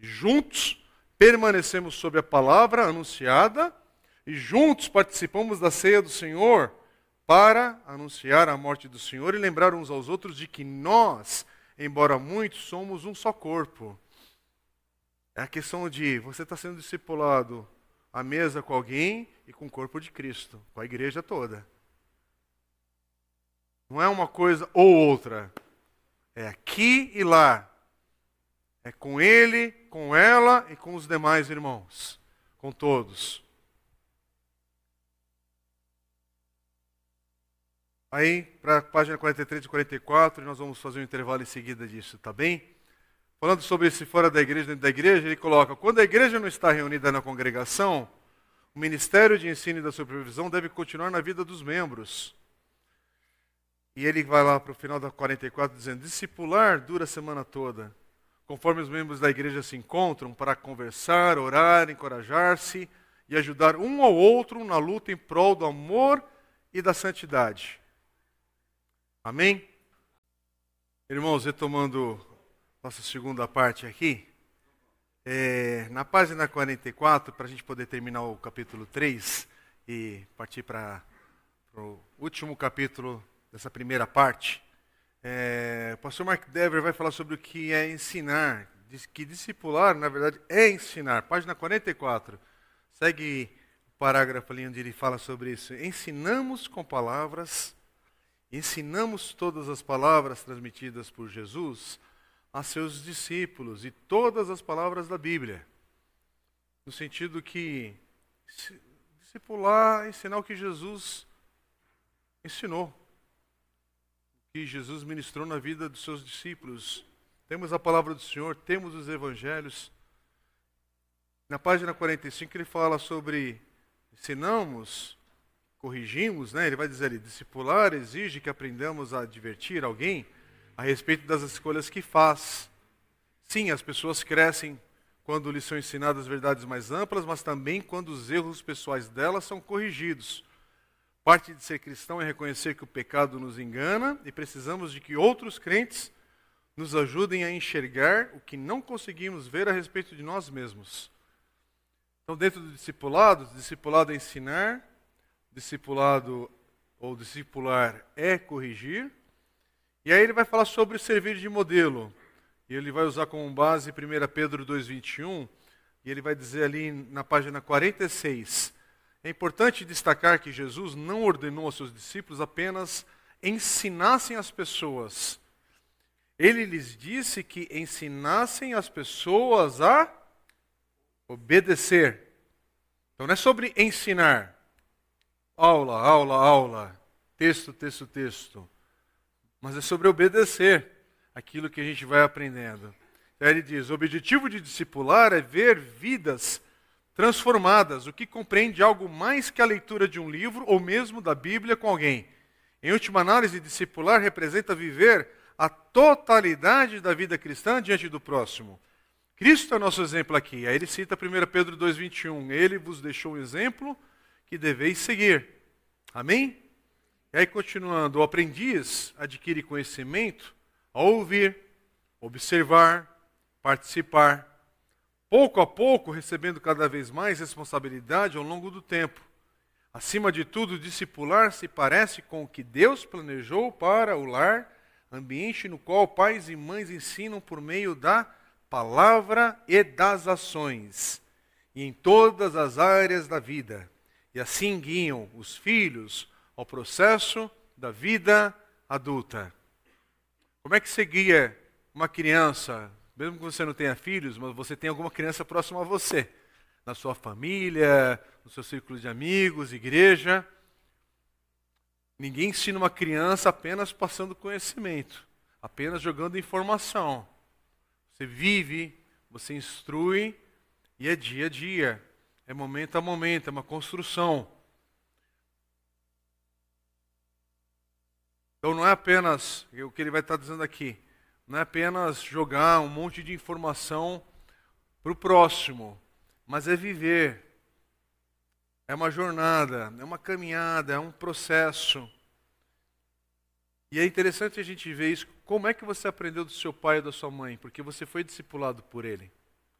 Juntos permanecemos sob a palavra anunciada e juntos participamos da ceia do Senhor para anunciar a morte do Senhor e lembrar uns aos outros de que nós, embora muitos, somos um só corpo é a questão de você estar tá sendo discipulado à mesa com alguém e com o corpo de Cristo, com a igreja toda. Não é uma coisa ou outra. É aqui e lá. É com ele, com ela e com os demais irmãos. Com todos. Aí, para a página 43 e 44, nós vamos fazer um intervalo em seguida disso, tá bem? falando sobre esse fora da igreja, dentro da igreja, ele coloca: quando a igreja não está reunida na congregação, o ministério de ensino e da supervisão deve continuar na vida dos membros. E ele vai lá para o final da 44 dizendo: discipular dura a semana toda. Conforme os membros da igreja se encontram para conversar, orar, encorajar-se e ajudar um ao outro na luta em prol do amor e da santidade. Amém? Irmãos, retomando nossa segunda parte aqui, é, na página 44, para a gente poder terminar o capítulo 3 e partir para o último capítulo dessa primeira parte, é, o pastor Mark Dever vai falar sobre o que é ensinar, diz que discipular, na verdade, é ensinar. Página 44. Segue o parágrafo ali onde ele fala sobre isso. Ensinamos com palavras, ensinamos todas as palavras transmitidas por Jesus a seus discípulos e todas as palavras da Bíblia. No sentido que discipular, ensinar o que Jesus ensinou que Jesus ministrou na vida dos seus discípulos. Temos a palavra do Senhor, temos os evangelhos. Na página 45 ele fala sobre ensinamos, corrigimos, né? Ele vai dizer ali, discipular exige que aprendamos a advertir alguém a respeito das escolhas que faz. Sim, as pessoas crescem quando lhes são ensinadas verdades mais amplas, mas também quando os erros pessoais delas são corrigidos. Parte de ser cristão é reconhecer que o pecado nos engana e precisamos de que outros crentes nos ajudem a enxergar o que não conseguimos ver a respeito de nós mesmos. Então, dentro do discipulado, discipulado é ensinar, discipulado ou discipular é corrigir. E aí ele vai falar sobre servir de modelo. E ele vai usar como base 1 Pedro 2,21. E ele vai dizer ali na página 46 é importante destacar que Jesus não ordenou aos seus discípulos apenas ensinassem as pessoas. Ele lhes disse que ensinassem as pessoas a obedecer. Então não é sobre ensinar. Aula, aula, aula. Texto, texto, texto. Mas é sobre obedecer aquilo que a gente vai aprendendo. Ele diz: o objetivo de discipular é ver vidas transformadas, o que compreende algo mais que a leitura de um livro ou mesmo da Bíblia com alguém. Em última análise, discipular representa viver a totalidade da vida cristã diante do próximo. Cristo é o nosso exemplo aqui. Aí ele cita 1 Pedro 2,21. Ele vos deixou um exemplo que deveis seguir. Amém? E aí, continuando, o aprendiz adquire conhecimento ao ouvir, observar, participar, pouco a pouco recebendo cada vez mais responsabilidade ao longo do tempo. Acima de tudo, discipular se parece com o que Deus planejou para o lar, ambiente no qual pais e mães ensinam por meio da palavra e das ações, e em todas as áreas da vida. E assim guiam os filhos ao processo da vida adulta. Como é que você guia uma criança mesmo que você não tenha filhos, mas você tem alguma criança próxima a você, na sua família, no seu círculo de amigos, igreja. Ninguém ensina uma criança apenas passando conhecimento, apenas jogando informação. Você vive, você instrui e é dia a dia, é momento a momento, é uma construção. Então não é apenas o que ele vai estar dizendo aqui não é apenas jogar um monte de informação para o próximo, mas é viver. É uma jornada, é uma caminhada, é um processo. E é interessante a gente ver isso. Como é que você aprendeu do seu pai ou da sua mãe? Porque você foi discipulado por ele,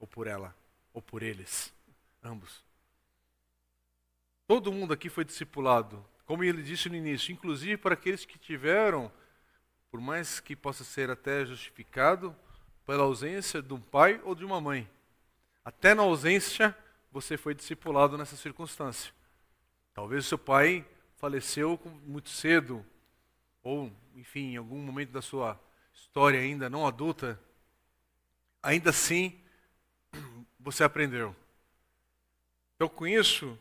ou por ela, ou por eles, ambos. Todo mundo aqui foi discipulado, como ele disse no início, inclusive para aqueles que tiveram por mais que possa ser até justificado pela ausência de um pai ou de uma mãe. Até na ausência, você foi discipulado nessa circunstância. Talvez seu pai faleceu muito cedo, ou, enfim, em algum momento da sua história ainda não adulta. Ainda assim, você aprendeu. Com isso,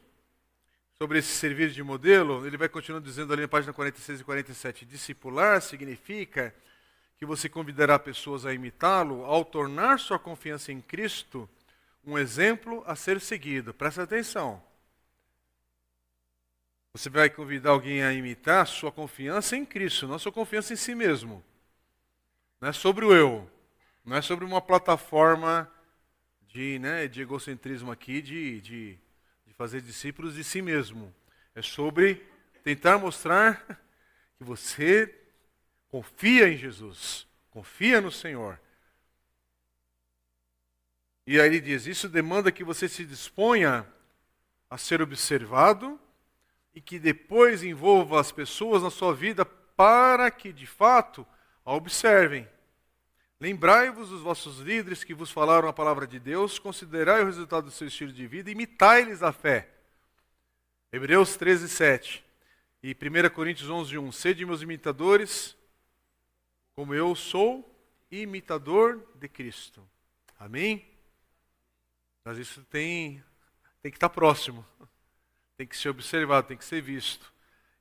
sobre esse servir de modelo, ele vai continuar dizendo ali na página 46 e 47: discipular significa que você convidará pessoas a imitá-lo ao tornar sua confiança em Cristo um exemplo a ser seguido. Presta atenção. Você vai convidar alguém a imitar sua confiança em Cristo, não sua confiança em si mesmo. Não é sobre o eu, Não é sobre uma plataforma de, né, de egocentrismo aqui, de, de fazer discípulos de si mesmo. É sobre tentar mostrar que você confia em Jesus, confia no Senhor. E aí ele diz: Isso demanda que você se disponha a ser observado e que depois envolva as pessoas na sua vida para que, de fato, a observem. Lembrai-vos dos vossos líderes que vos falaram a palavra de Deus, considerai o resultado do seu estilo de vida e imitai-lhes a fé. Hebreus 13, 7. E 1 Coríntios 11, 1. Sede meus imitadores, como eu sou imitador de Cristo. Amém? Mas isso tem, tem que estar próximo. Tem que ser observado, tem que ser visto.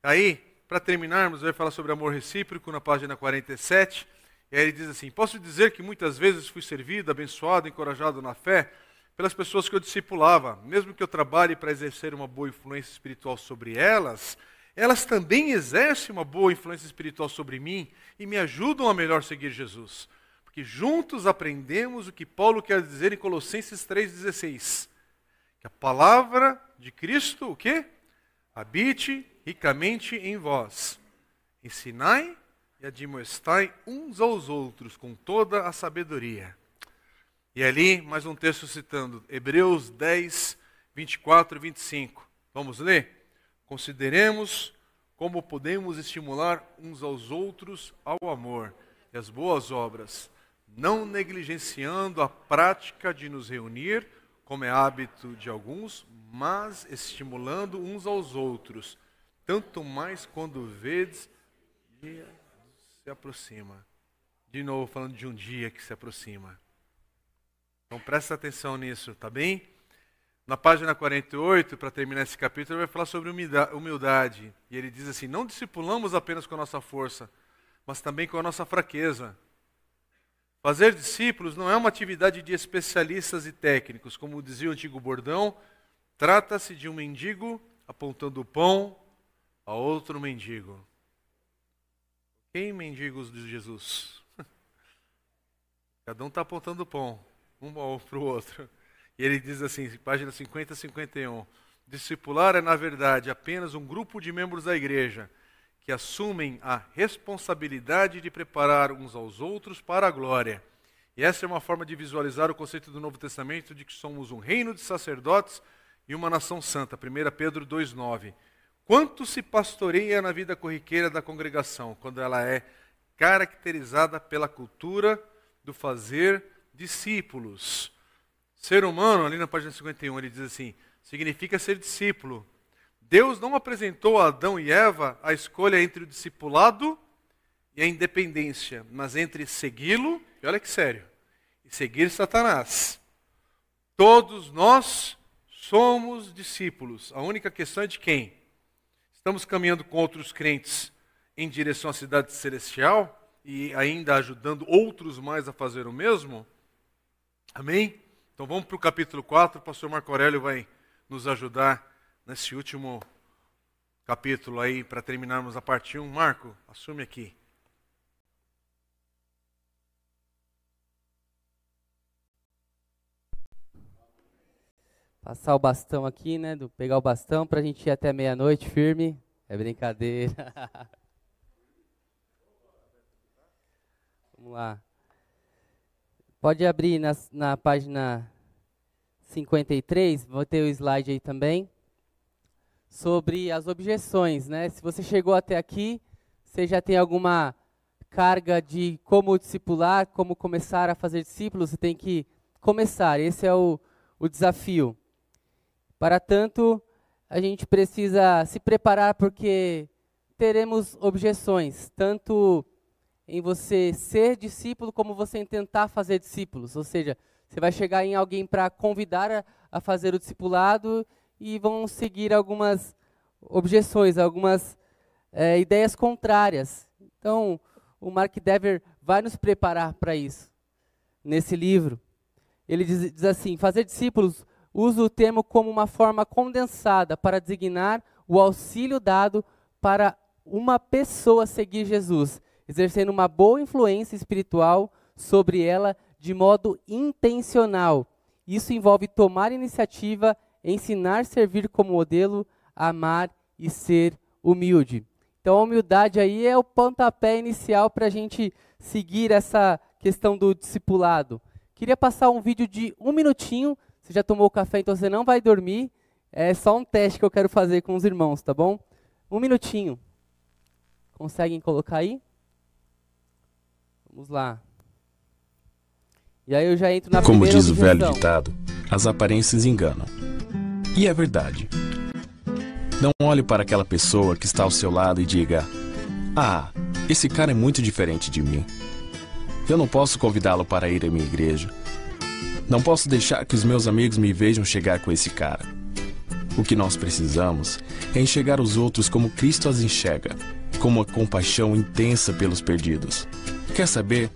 Aí, para terminarmos, vai falar sobre amor recíproco na página 47. E aí ele diz assim: Posso dizer que muitas vezes fui servido, abençoado, encorajado na fé pelas pessoas que eu discipulava. Mesmo que eu trabalhe para exercer uma boa influência espiritual sobre elas, elas também exercem uma boa influência espiritual sobre mim e me ajudam a melhor seguir Jesus. Porque juntos aprendemos o que Paulo quer dizer em Colossenses 3,16. Que a palavra de Cristo, o quê? Habite ricamente em vós. Ensinai e admoestai uns aos outros com toda a sabedoria. E ali, mais um texto citando Hebreus 10, 24 e 25. Vamos ler? Consideremos como podemos estimular uns aos outros ao amor e às boas obras, não negligenciando a prática de nos reunir, como é hábito de alguns, mas estimulando uns aos outros, tanto mais quando vedes se aproxima. De novo, falando de um dia que se aproxima. Então presta atenção nisso, tá bem? Na página 48, para terminar esse capítulo, ele vai falar sobre humildade. E ele diz assim: Não discipulamos apenas com a nossa força, mas também com a nossa fraqueza. Fazer discípulos não é uma atividade de especialistas e técnicos, como dizia o antigo bordão, trata-se de um mendigo apontando o pão a outro mendigo. Quem mendigos de Jesus? Cada um está apontando o pão, um para o outro. E ele diz assim, página 50 e 51. Discipular é, na verdade, apenas um grupo de membros da igreja que assumem a responsabilidade de preparar uns aos outros para a glória. E essa é uma forma de visualizar o conceito do Novo Testamento de que somos um reino de sacerdotes e uma nação santa. 1 Pedro 2,9. Quanto se pastoreia na vida corriqueira da congregação, quando ela é caracterizada pela cultura do fazer discípulos. Ser humano, ali na página 51, ele diz assim: significa ser discípulo. Deus não apresentou a Adão e Eva a escolha entre o discipulado e a independência, mas entre segui-lo, e olha que sério, e seguir Satanás. Todos nós somos discípulos. A única questão é de quem? Estamos caminhando com outros crentes em direção à cidade celestial e ainda ajudando outros mais a fazer o mesmo? Amém? Então vamos para o capítulo 4. O pastor Marco Aurélio vai nos ajudar nesse último capítulo aí para terminarmos a parte 1. Marco, assume aqui. Passar o bastão aqui, né? Do, pegar o bastão para a gente ir até meia-noite firme. É brincadeira. Vamos lá. Pode abrir na, na página 53, vou ter o slide aí também, sobre as objeções. Né? Se você chegou até aqui, você já tem alguma carga de como discipular, como começar a fazer discípulos, você tem que começar. Esse é o, o desafio. Para tanto, a gente precisa se preparar porque teremos objeções, tanto em você ser discípulo como você em tentar fazer discípulos. Ou seja, você vai chegar em alguém para convidar a, a, fazer o discipulado e vão seguir algumas objeções, algumas é, ideias contrárias. Então, o Mark Dever vai nos preparar para isso nesse livro. Ele diz, diz assim: fazer discípulos usa o termo como uma forma condensada para designar o auxílio dado para uma pessoa seguir Jesus, exercendo uma boa influência espiritual sobre ela de modo intencional. Isso envolve tomar iniciativa, ensinar, servir como modelo, amar e ser humilde. Então, a humildade aí é o pontapé inicial para a gente seguir essa questão do discipulado. Queria passar um vídeo de um minutinho. Você já tomou café, então você não vai dormir. É só um teste que eu quero fazer com os irmãos, tá bom? Um minutinho. Conseguem colocar aí? Vamos lá. E aí eu já entro na Como diz o velho ditado, as aparências enganam. E é verdade. Não olhe para aquela pessoa que está ao seu lado e diga: Ah, esse cara é muito diferente de mim. Eu não posso convidá-lo para ir à minha igreja. Não posso deixar que os meus amigos me vejam chegar com esse cara. O que nós precisamos é enxergar os outros como Cristo as enxerga, com uma compaixão intensa pelos perdidos. Quer saber?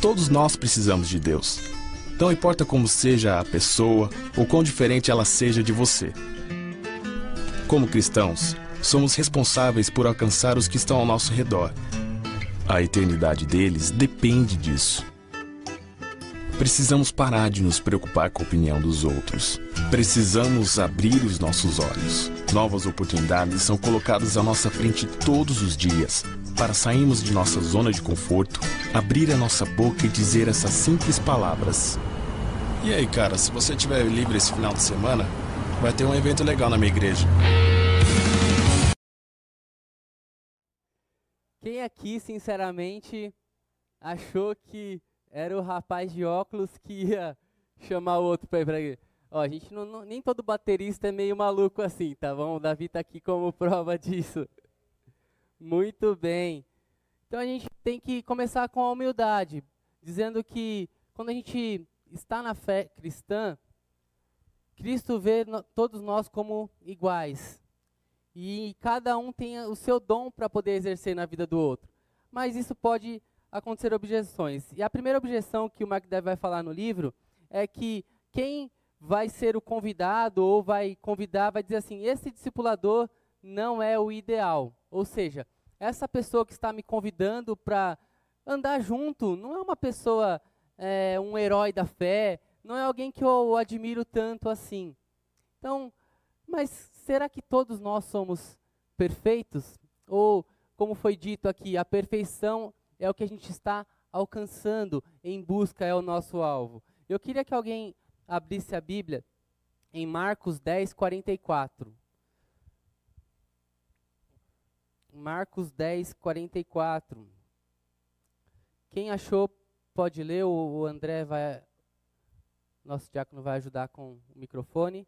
Todos nós precisamos de Deus. Não importa como seja a pessoa ou quão diferente ela seja de você. Como cristãos, somos responsáveis por alcançar os que estão ao nosso redor. A eternidade deles depende disso. Precisamos parar de nos preocupar com a opinião dos outros. Precisamos abrir os nossos olhos. Novas oportunidades são colocadas à nossa frente todos os dias para sairmos de nossa zona de conforto, abrir a nossa boca e dizer essas simples palavras. E aí, cara, se você estiver livre esse final de semana, vai ter um evento legal na minha igreja. Quem aqui, sinceramente, achou que era o rapaz de óculos que ia chamar o outro para ir igreja? Ó, a gente não, não- nem todo baterista é meio maluco assim, tá bom? O Davi tá aqui como prova disso. Muito bem. Então a gente tem que começar com a humildade, dizendo que quando a gente está na fé cristã, Cristo vê no- todos nós como iguais. E cada um tem o seu dom para poder exercer na vida do outro. Mas isso pode acontecer objeções. E a primeira objeção que o Mark Dev vai falar no livro é que quem vai ser o convidado ou vai convidar vai dizer assim: esse discipulador não é o ideal. Ou seja, essa pessoa que está me convidando para andar junto não é uma pessoa, é, um herói da fé, não é alguém que eu admiro tanto assim. Então, mas será que todos nós somos perfeitos? Ou, como foi dito aqui, a perfeição é o que a gente está alcançando, em busca é o nosso alvo. Eu queria que alguém abrisse a Bíblia em Marcos 10, 44. Marcos 10, 44. Quem achou, pode ler, o, André vai. Nosso diácono vai ajudar com o microfone.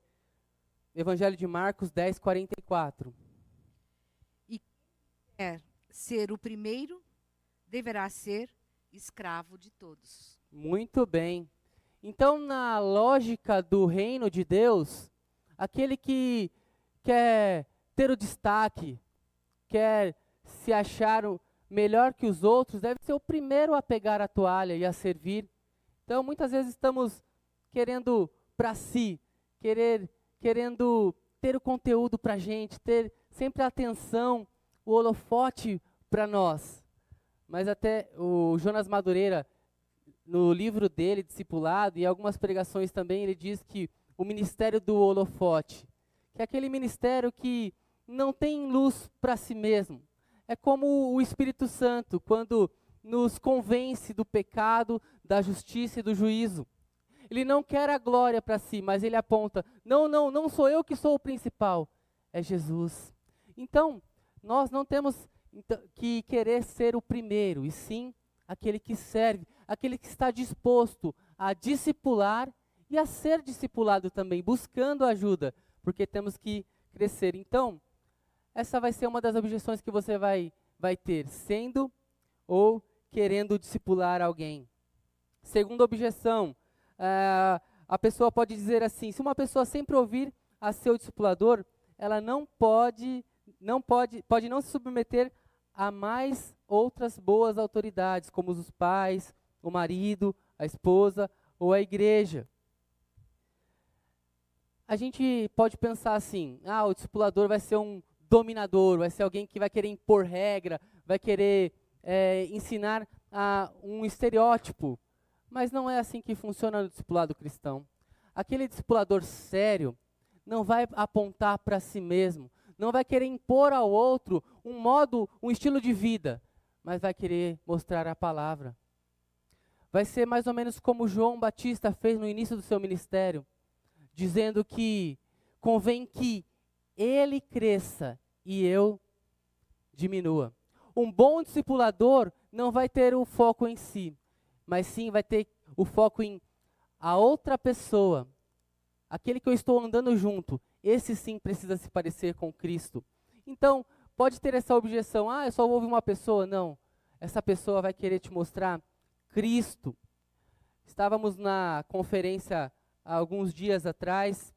Evangelho de Marcos 10, 44. quer ser o primeiro, deverá ser escravo de todos. Muito bem. Então, na lógica do reino de Deus, aquele que quer ter o destaque, quer se achar melhor que os outros, deve ser o primeiro a pegar a toalha e a servir. Então, muitas vezes estamos querendo para si, querer, querendo ter o conteúdo para a gente, ter sempre a atenção, o holofote para nós. Mas até o Jonas Madureira, no livro dele, Discipulado, e algumas pregações também, ele diz que o ministério do holofote, que é aquele ministério que não tem luz para si mesmo. É como o Espírito Santo, quando nos convence do pecado, da justiça e do juízo. Ele não quer a glória para si, mas ele aponta: não, não, não sou eu que sou o principal, é Jesus. Então, nós não temos então, que querer ser o primeiro, e sim aquele que serve, aquele que está disposto a discipular e a ser discipulado também, buscando ajuda, porque temos que crescer. Então, essa vai ser uma das objeções que você vai, vai ter, sendo ou querendo discipular alguém. Segunda objeção, ah, a pessoa pode dizer assim: se uma pessoa sempre ouvir a seu discipulador, ela não pode, não pode, pode não se submeter a mais outras boas autoridades, como os pais, o marido, a esposa ou a igreja. A gente pode pensar assim: ah, o discipulador vai ser um dominador, vai ser alguém que vai querer impor regra, vai querer é, ensinar a um estereótipo. Mas não é assim que funciona no discipulado cristão. Aquele discipulador sério não vai apontar para si mesmo, não vai querer impor ao outro um modo, um estilo de vida, mas vai querer mostrar a palavra. Vai ser mais ou menos como João Batista fez no início do seu ministério, dizendo que convém que ele cresça e eu diminua. Um bom discipulador não vai ter o foco em si, mas sim vai ter o foco em a outra pessoa, aquele que eu estou andando junto. Esse sim precisa se parecer com Cristo. Então, pode ter essa objeção: ah, eu só vou ouvir uma pessoa. Não. Essa pessoa vai querer te mostrar Cristo. Estávamos na conferência há alguns dias atrás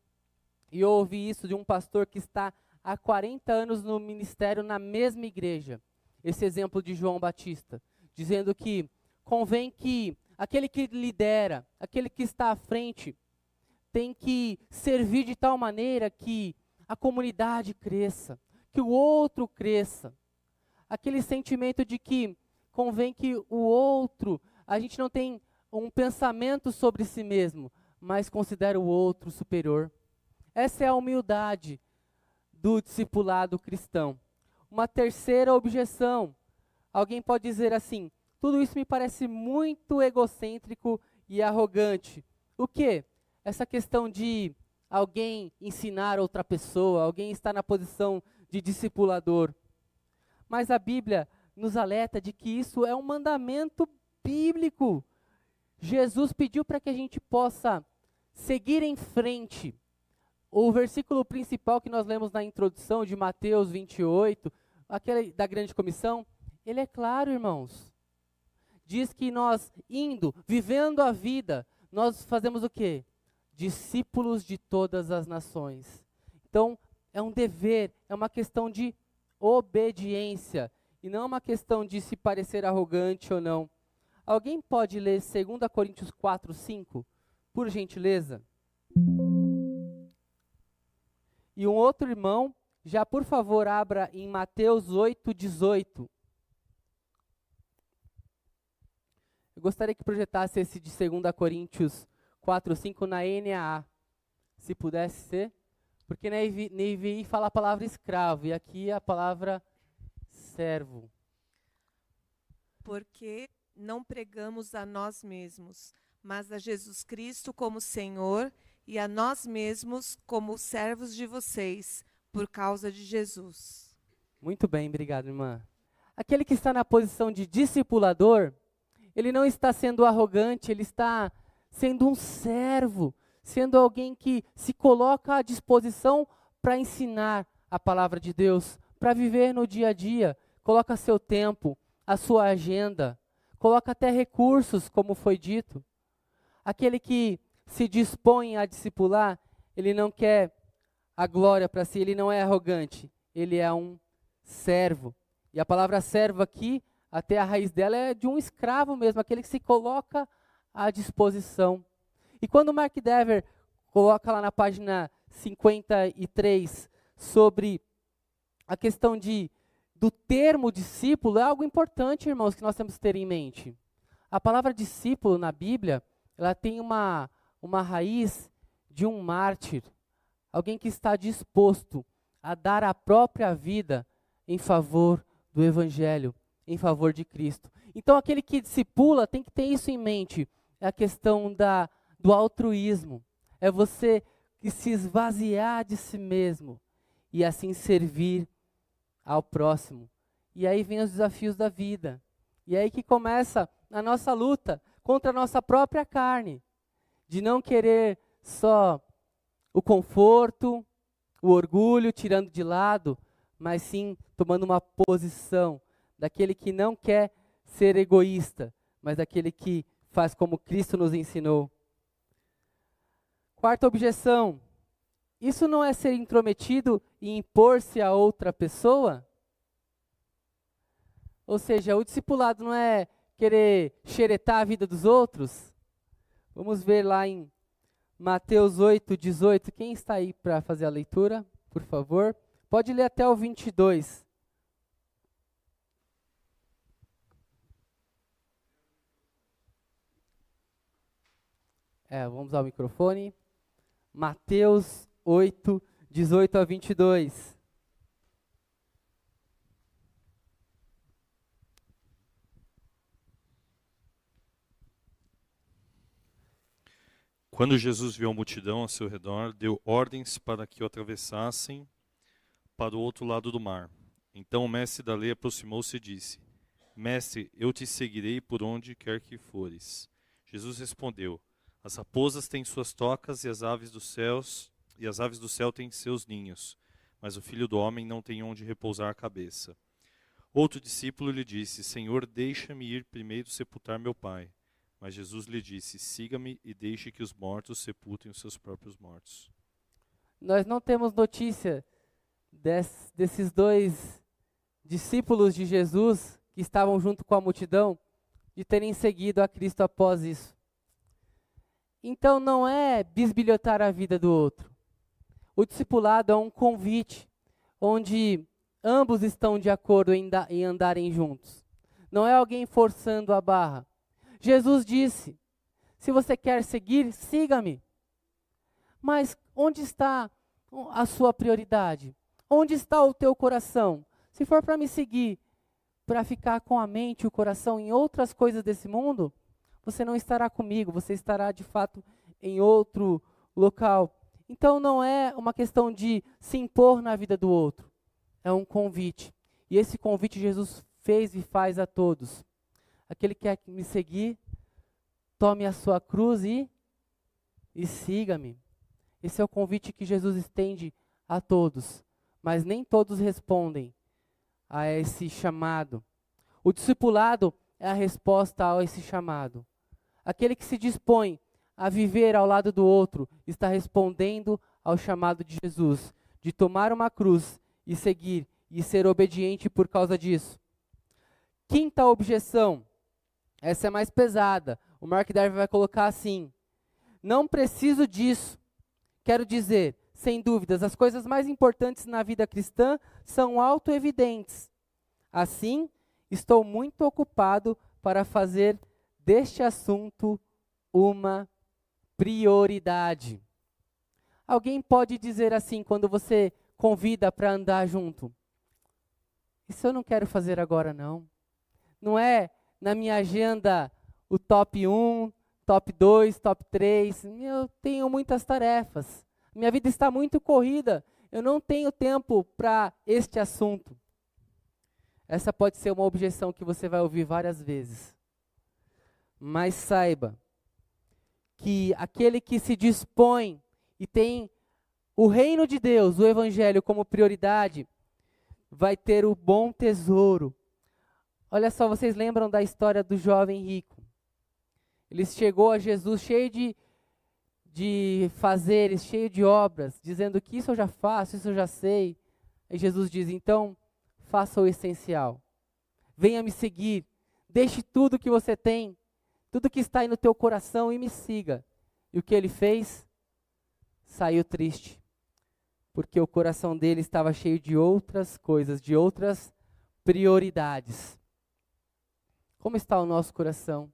e eu ouvi isso de um pastor que está há 40 anos no ministério na mesma igreja. Esse exemplo de João Batista, dizendo que convém que aquele que lidera, aquele que está à frente, tem que servir de tal maneira que a comunidade cresça, que o outro cresça. Aquele sentimento de que convém que o outro, a gente não tem um pensamento sobre si mesmo, mas considera o outro superior. Essa é a humildade do discipulado cristão. Uma terceira objeção. Alguém pode dizer assim: tudo isso me parece muito egocêntrico e arrogante. O que? Essa questão de alguém ensinar outra pessoa, alguém estar na posição de discipulador. Mas a Bíblia nos alerta de que isso é um mandamento bíblico. Jesus pediu para que a gente possa seguir em frente, o versículo principal que nós lemos na introdução de Mateus 28, aquele da grande comissão, ele é claro, irmãos. Diz que nós indo, vivendo a vida, nós fazemos o quê? Discípulos de todas as nações. Então, é um dever, é uma questão de obediência e não uma questão de se parecer arrogante ou não. Alguém pode ler 2 Coríntios 4, 5, por gentileza? E um outro irmão, já por favor, abra em Mateus 8, 18. Eu gostaria que projetasse esse de 2 Coríntios 4, 5 na NAA, se pudesse ser. Porque na NVI fala a palavra escravo, e aqui a palavra servo. Porque não pregamos a nós mesmos, mas a Jesus Cristo como Senhor e a nós mesmos como servos de vocês, por causa de Jesus. Muito bem, obrigado, irmã. Aquele que está na posição de discipulador, ele não está sendo arrogante, ele está sendo um servo, sendo alguém que se coloca à disposição para ensinar a palavra de Deus, para viver no dia a dia, coloca seu tempo, a sua agenda, coloca até recursos, como foi dito. Aquele que se dispõe a discipular, ele não quer a glória para si, ele não é arrogante, ele é um servo. E a palavra servo aqui, até a raiz dela é de um escravo mesmo, aquele que se coloca à disposição. E quando Mark Dever coloca lá na página 53 sobre a questão de do termo discípulo, é algo importante, irmãos, que nós temos que ter em mente. A palavra discípulo na Bíblia, ela tem uma uma raiz de um mártir, alguém que está disposto a dar a própria vida em favor do Evangelho, em favor de Cristo. Então, aquele que discipula tem que ter isso em mente. É a questão da, do altruísmo. É você se esvaziar de si mesmo e assim servir ao próximo. E aí vem os desafios da vida. E aí que começa a nossa luta contra a nossa própria carne de não querer só o conforto, o orgulho, tirando de lado, mas sim tomando uma posição daquele que não quer ser egoísta, mas daquele que faz como Cristo nos ensinou. Quarta objeção: isso não é ser intrometido e impor-se a outra pessoa? Ou seja, o discipulado não é querer xeretar a vida dos outros? Vamos ver lá em Mateus 8, 18. Quem está aí para fazer a leitura, por favor? Pode ler até o 22. É, vamos usar o microfone. Mateus 8, 18 a 22. Quando Jesus viu a multidão a seu redor, deu ordens para que o atravessassem para o outro lado do mar. Então o mestre da lei aproximou-se e disse: Mestre, eu te seguirei por onde quer que fores. Jesus respondeu: As raposas têm suas tocas e as aves dos céus e as aves do céu têm seus ninhos, mas o filho do homem não tem onde repousar a cabeça. Outro discípulo lhe disse: Senhor, deixa-me ir primeiro sepultar meu pai. Mas Jesus lhe disse: Siga-me e deixe que os mortos sepultem os seus próprios mortos. Nós não temos notícia des, desses dois discípulos de Jesus que estavam junto com a multidão de terem seguido a Cristo após isso. Então não é bisbilhotar a vida do outro. O discipulado é um convite onde ambos estão de acordo em, em andarem juntos. Não é alguém forçando a barra Jesus disse: Se você quer seguir, siga-me. Mas onde está a sua prioridade? Onde está o teu coração? Se for para me seguir, para ficar com a mente e o coração em outras coisas desse mundo, você não estará comigo, você estará de fato em outro local. Então não é uma questão de se impor na vida do outro, é um convite. E esse convite Jesus fez e faz a todos. Aquele que quer me seguir, tome a sua cruz e, e siga-me. Esse é o convite que Jesus estende a todos, mas nem todos respondem a esse chamado. O discipulado é a resposta a esse chamado. Aquele que se dispõe a viver ao lado do outro está respondendo ao chamado de Jesus, de tomar uma cruz e seguir e ser obediente por causa disso. Quinta objeção essa é mais pesada. O Mark Darwin vai colocar assim: Não preciso disso. Quero dizer, sem dúvidas, as coisas mais importantes na vida cristã são autoevidentes. Assim, estou muito ocupado para fazer deste assunto uma prioridade. Alguém pode dizer assim quando você convida para andar junto? Isso eu não quero fazer agora não. Não é na minha agenda o top 1, top 2, top 3. Eu tenho muitas tarefas. Minha vida está muito corrida. Eu não tenho tempo para este assunto. Essa pode ser uma objeção que você vai ouvir várias vezes. Mas saiba que aquele que se dispõe e tem o reino de Deus, o evangelho como prioridade, vai ter o bom tesouro Olha só, vocês lembram da história do jovem rico? Ele chegou a Jesus cheio de, de fazeres, cheio de obras, dizendo que isso eu já faço, isso eu já sei. E Jesus diz: então, faça o essencial. Venha me seguir. Deixe tudo que você tem, tudo que está aí no teu coração e me siga. E o que ele fez? Saiu triste, porque o coração dele estava cheio de outras coisas, de outras prioridades. Como está o nosso coração?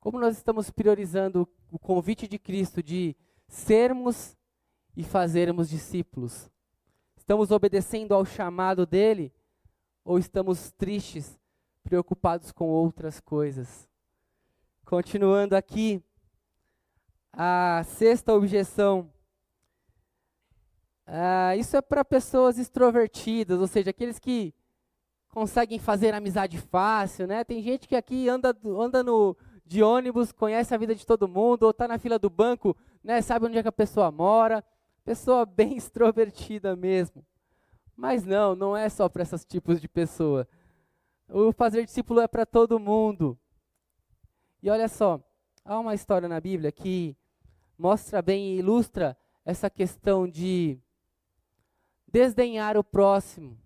Como nós estamos priorizando o convite de Cristo de sermos e fazermos discípulos? Estamos obedecendo ao chamado dele ou estamos tristes, preocupados com outras coisas? Continuando aqui, a sexta objeção. Ah, isso é para pessoas extrovertidas, ou seja, aqueles que conseguem fazer amizade fácil, né? Tem gente que aqui anda, anda no, de ônibus, conhece a vida de todo mundo, ou está na fila do banco, né? Sabe onde é que a pessoa mora. Pessoa bem extrovertida mesmo. Mas não, não é só para esses tipos de pessoa. O fazer discípulo é para todo mundo. E olha só, há uma história na Bíblia que mostra bem e ilustra essa questão de desdenhar o próximo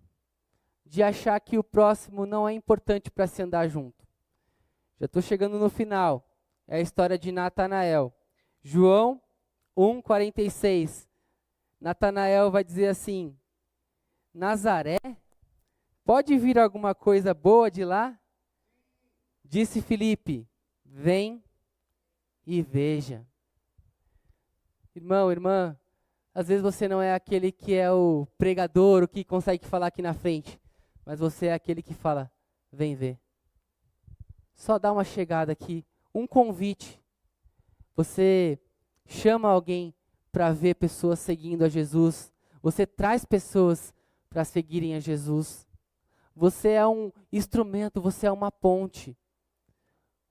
de achar que o próximo não é importante para se andar junto. Já estou chegando no final. É a história de Natanael. João 1,46. Natanael vai dizer assim: Nazaré? Pode vir alguma coisa boa de lá? Disse Filipe: Vem e veja. Irmão, irmã, às vezes você não é aquele que é o pregador, o que consegue falar aqui na frente, mas você é aquele que fala: vem ver. Só dá uma chegada aqui, um convite. Você chama alguém para ver pessoas seguindo a Jesus. Você traz pessoas para seguirem a Jesus. Você é um instrumento, você é uma ponte.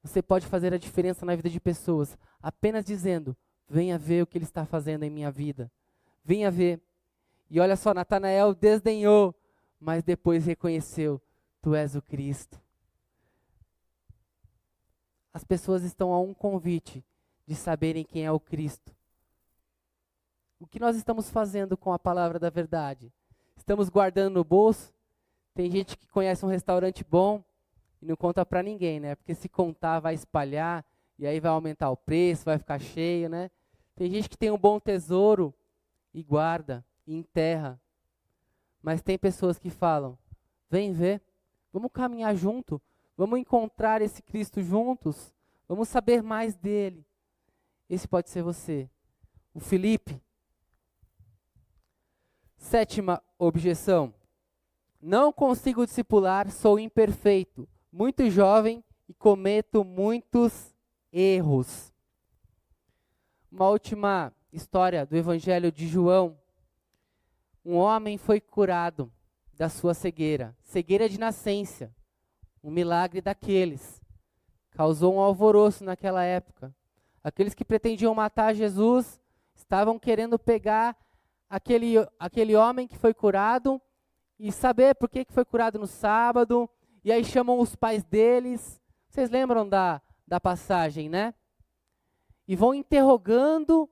Você pode fazer a diferença na vida de pessoas apenas dizendo: venha ver o que ele está fazendo em minha vida. Venha ver. E olha só, Natanael desdenhou, mas depois reconheceu: Tu és o Cristo. As pessoas estão a um convite de saberem quem é o Cristo. O que nós estamos fazendo com a palavra da verdade? Estamos guardando no bolso? Tem gente que conhece um restaurante bom e não conta para ninguém, né? Porque se contar vai espalhar e aí vai aumentar o preço, vai ficar cheio, né? Tem gente que tem um bom tesouro e guarda, e enterra. Mas tem pessoas que falam: vem ver, vamos caminhar junto, vamos encontrar esse Cristo juntos, vamos saber mais dele. Esse pode ser você. O Felipe. Sétima objeção. Não consigo discipular, sou imperfeito, muito jovem e cometo muitos erros. Uma última história do Evangelho de João. Um homem foi curado da sua cegueira, cegueira de nascença, um milagre daqueles. Causou um alvoroço naquela época. Aqueles que pretendiam matar Jesus estavam querendo pegar aquele, aquele homem que foi curado e saber por que, que foi curado no sábado. E aí chamam os pais deles. Vocês lembram da, da passagem, né? E vão interrogando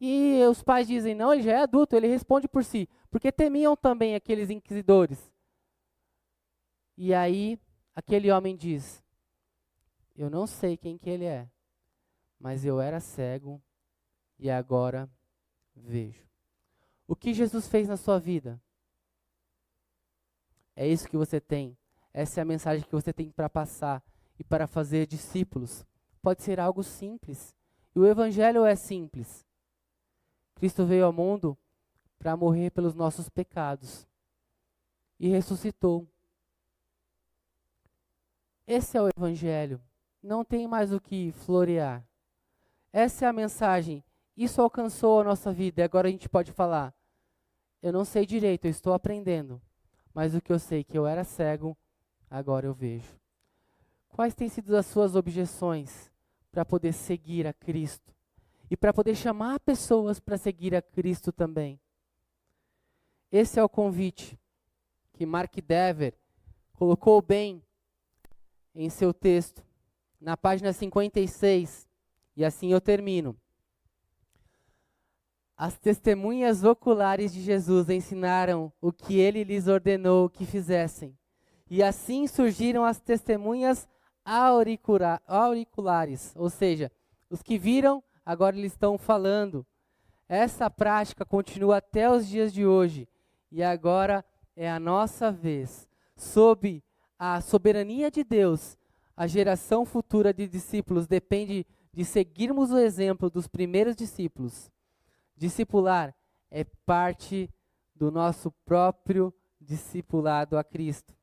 e os pais dizem: não, ele já é adulto, ele responde por si. Porque temiam também aqueles inquisidores. E aí, aquele homem diz: Eu não sei quem que ele é, mas eu era cego e agora vejo. O que Jesus fez na sua vida? É isso que você tem. Essa é a mensagem que você tem para passar e para fazer discípulos. Pode ser algo simples. E o evangelho é simples. Cristo veio ao mundo para morrer pelos nossos pecados e ressuscitou. Esse é o Evangelho. Não tem mais o que florear. Essa é a mensagem. Isso alcançou a nossa vida e agora a gente pode falar: Eu não sei direito, eu estou aprendendo. Mas o que eu sei que eu era cego, agora eu vejo. Quais têm sido as suas objeções para poder seguir a Cristo? e para poder chamar pessoas para seguir a Cristo também. Esse é o convite que Mark Dever colocou bem em seu texto, na página 56, e assim eu termino. As testemunhas oculares de Jesus ensinaram o que ele lhes ordenou que fizessem. E assim surgiram as testemunhas auriculares, ou seja, os que viram agora eles estão falando. Essa prática continua até os dias de hoje. E agora é a nossa vez. Sob a soberania de Deus, a geração futura de discípulos depende de seguirmos o exemplo dos primeiros discípulos. Discipular é parte do nosso próprio discipulado a Cristo.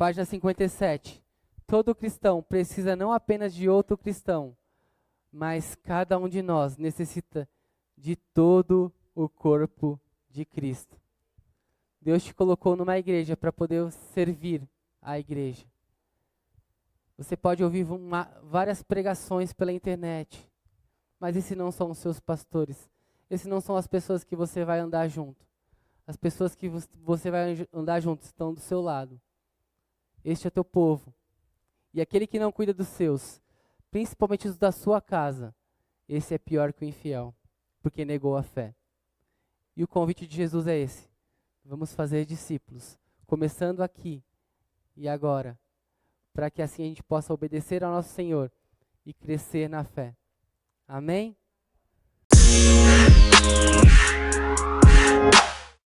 Página 57. Todo cristão precisa não apenas de outro cristão, mas cada um de nós necessita de todo o corpo de Cristo. Deus te colocou numa igreja para poder servir a igreja. Você pode ouvir uma, várias pregações pela internet, mas esses não são os seus pastores. Esses não são as pessoas que você vai andar junto. As pessoas que você vai andar junto estão do seu lado. Este é teu povo. E aquele que não cuida dos seus, principalmente os da sua casa, esse é pior que o infiel, porque negou a fé. E o convite de Jesus é esse: vamos fazer discípulos, começando aqui e agora, para que assim a gente possa obedecer ao nosso Senhor e crescer na fé. Amém?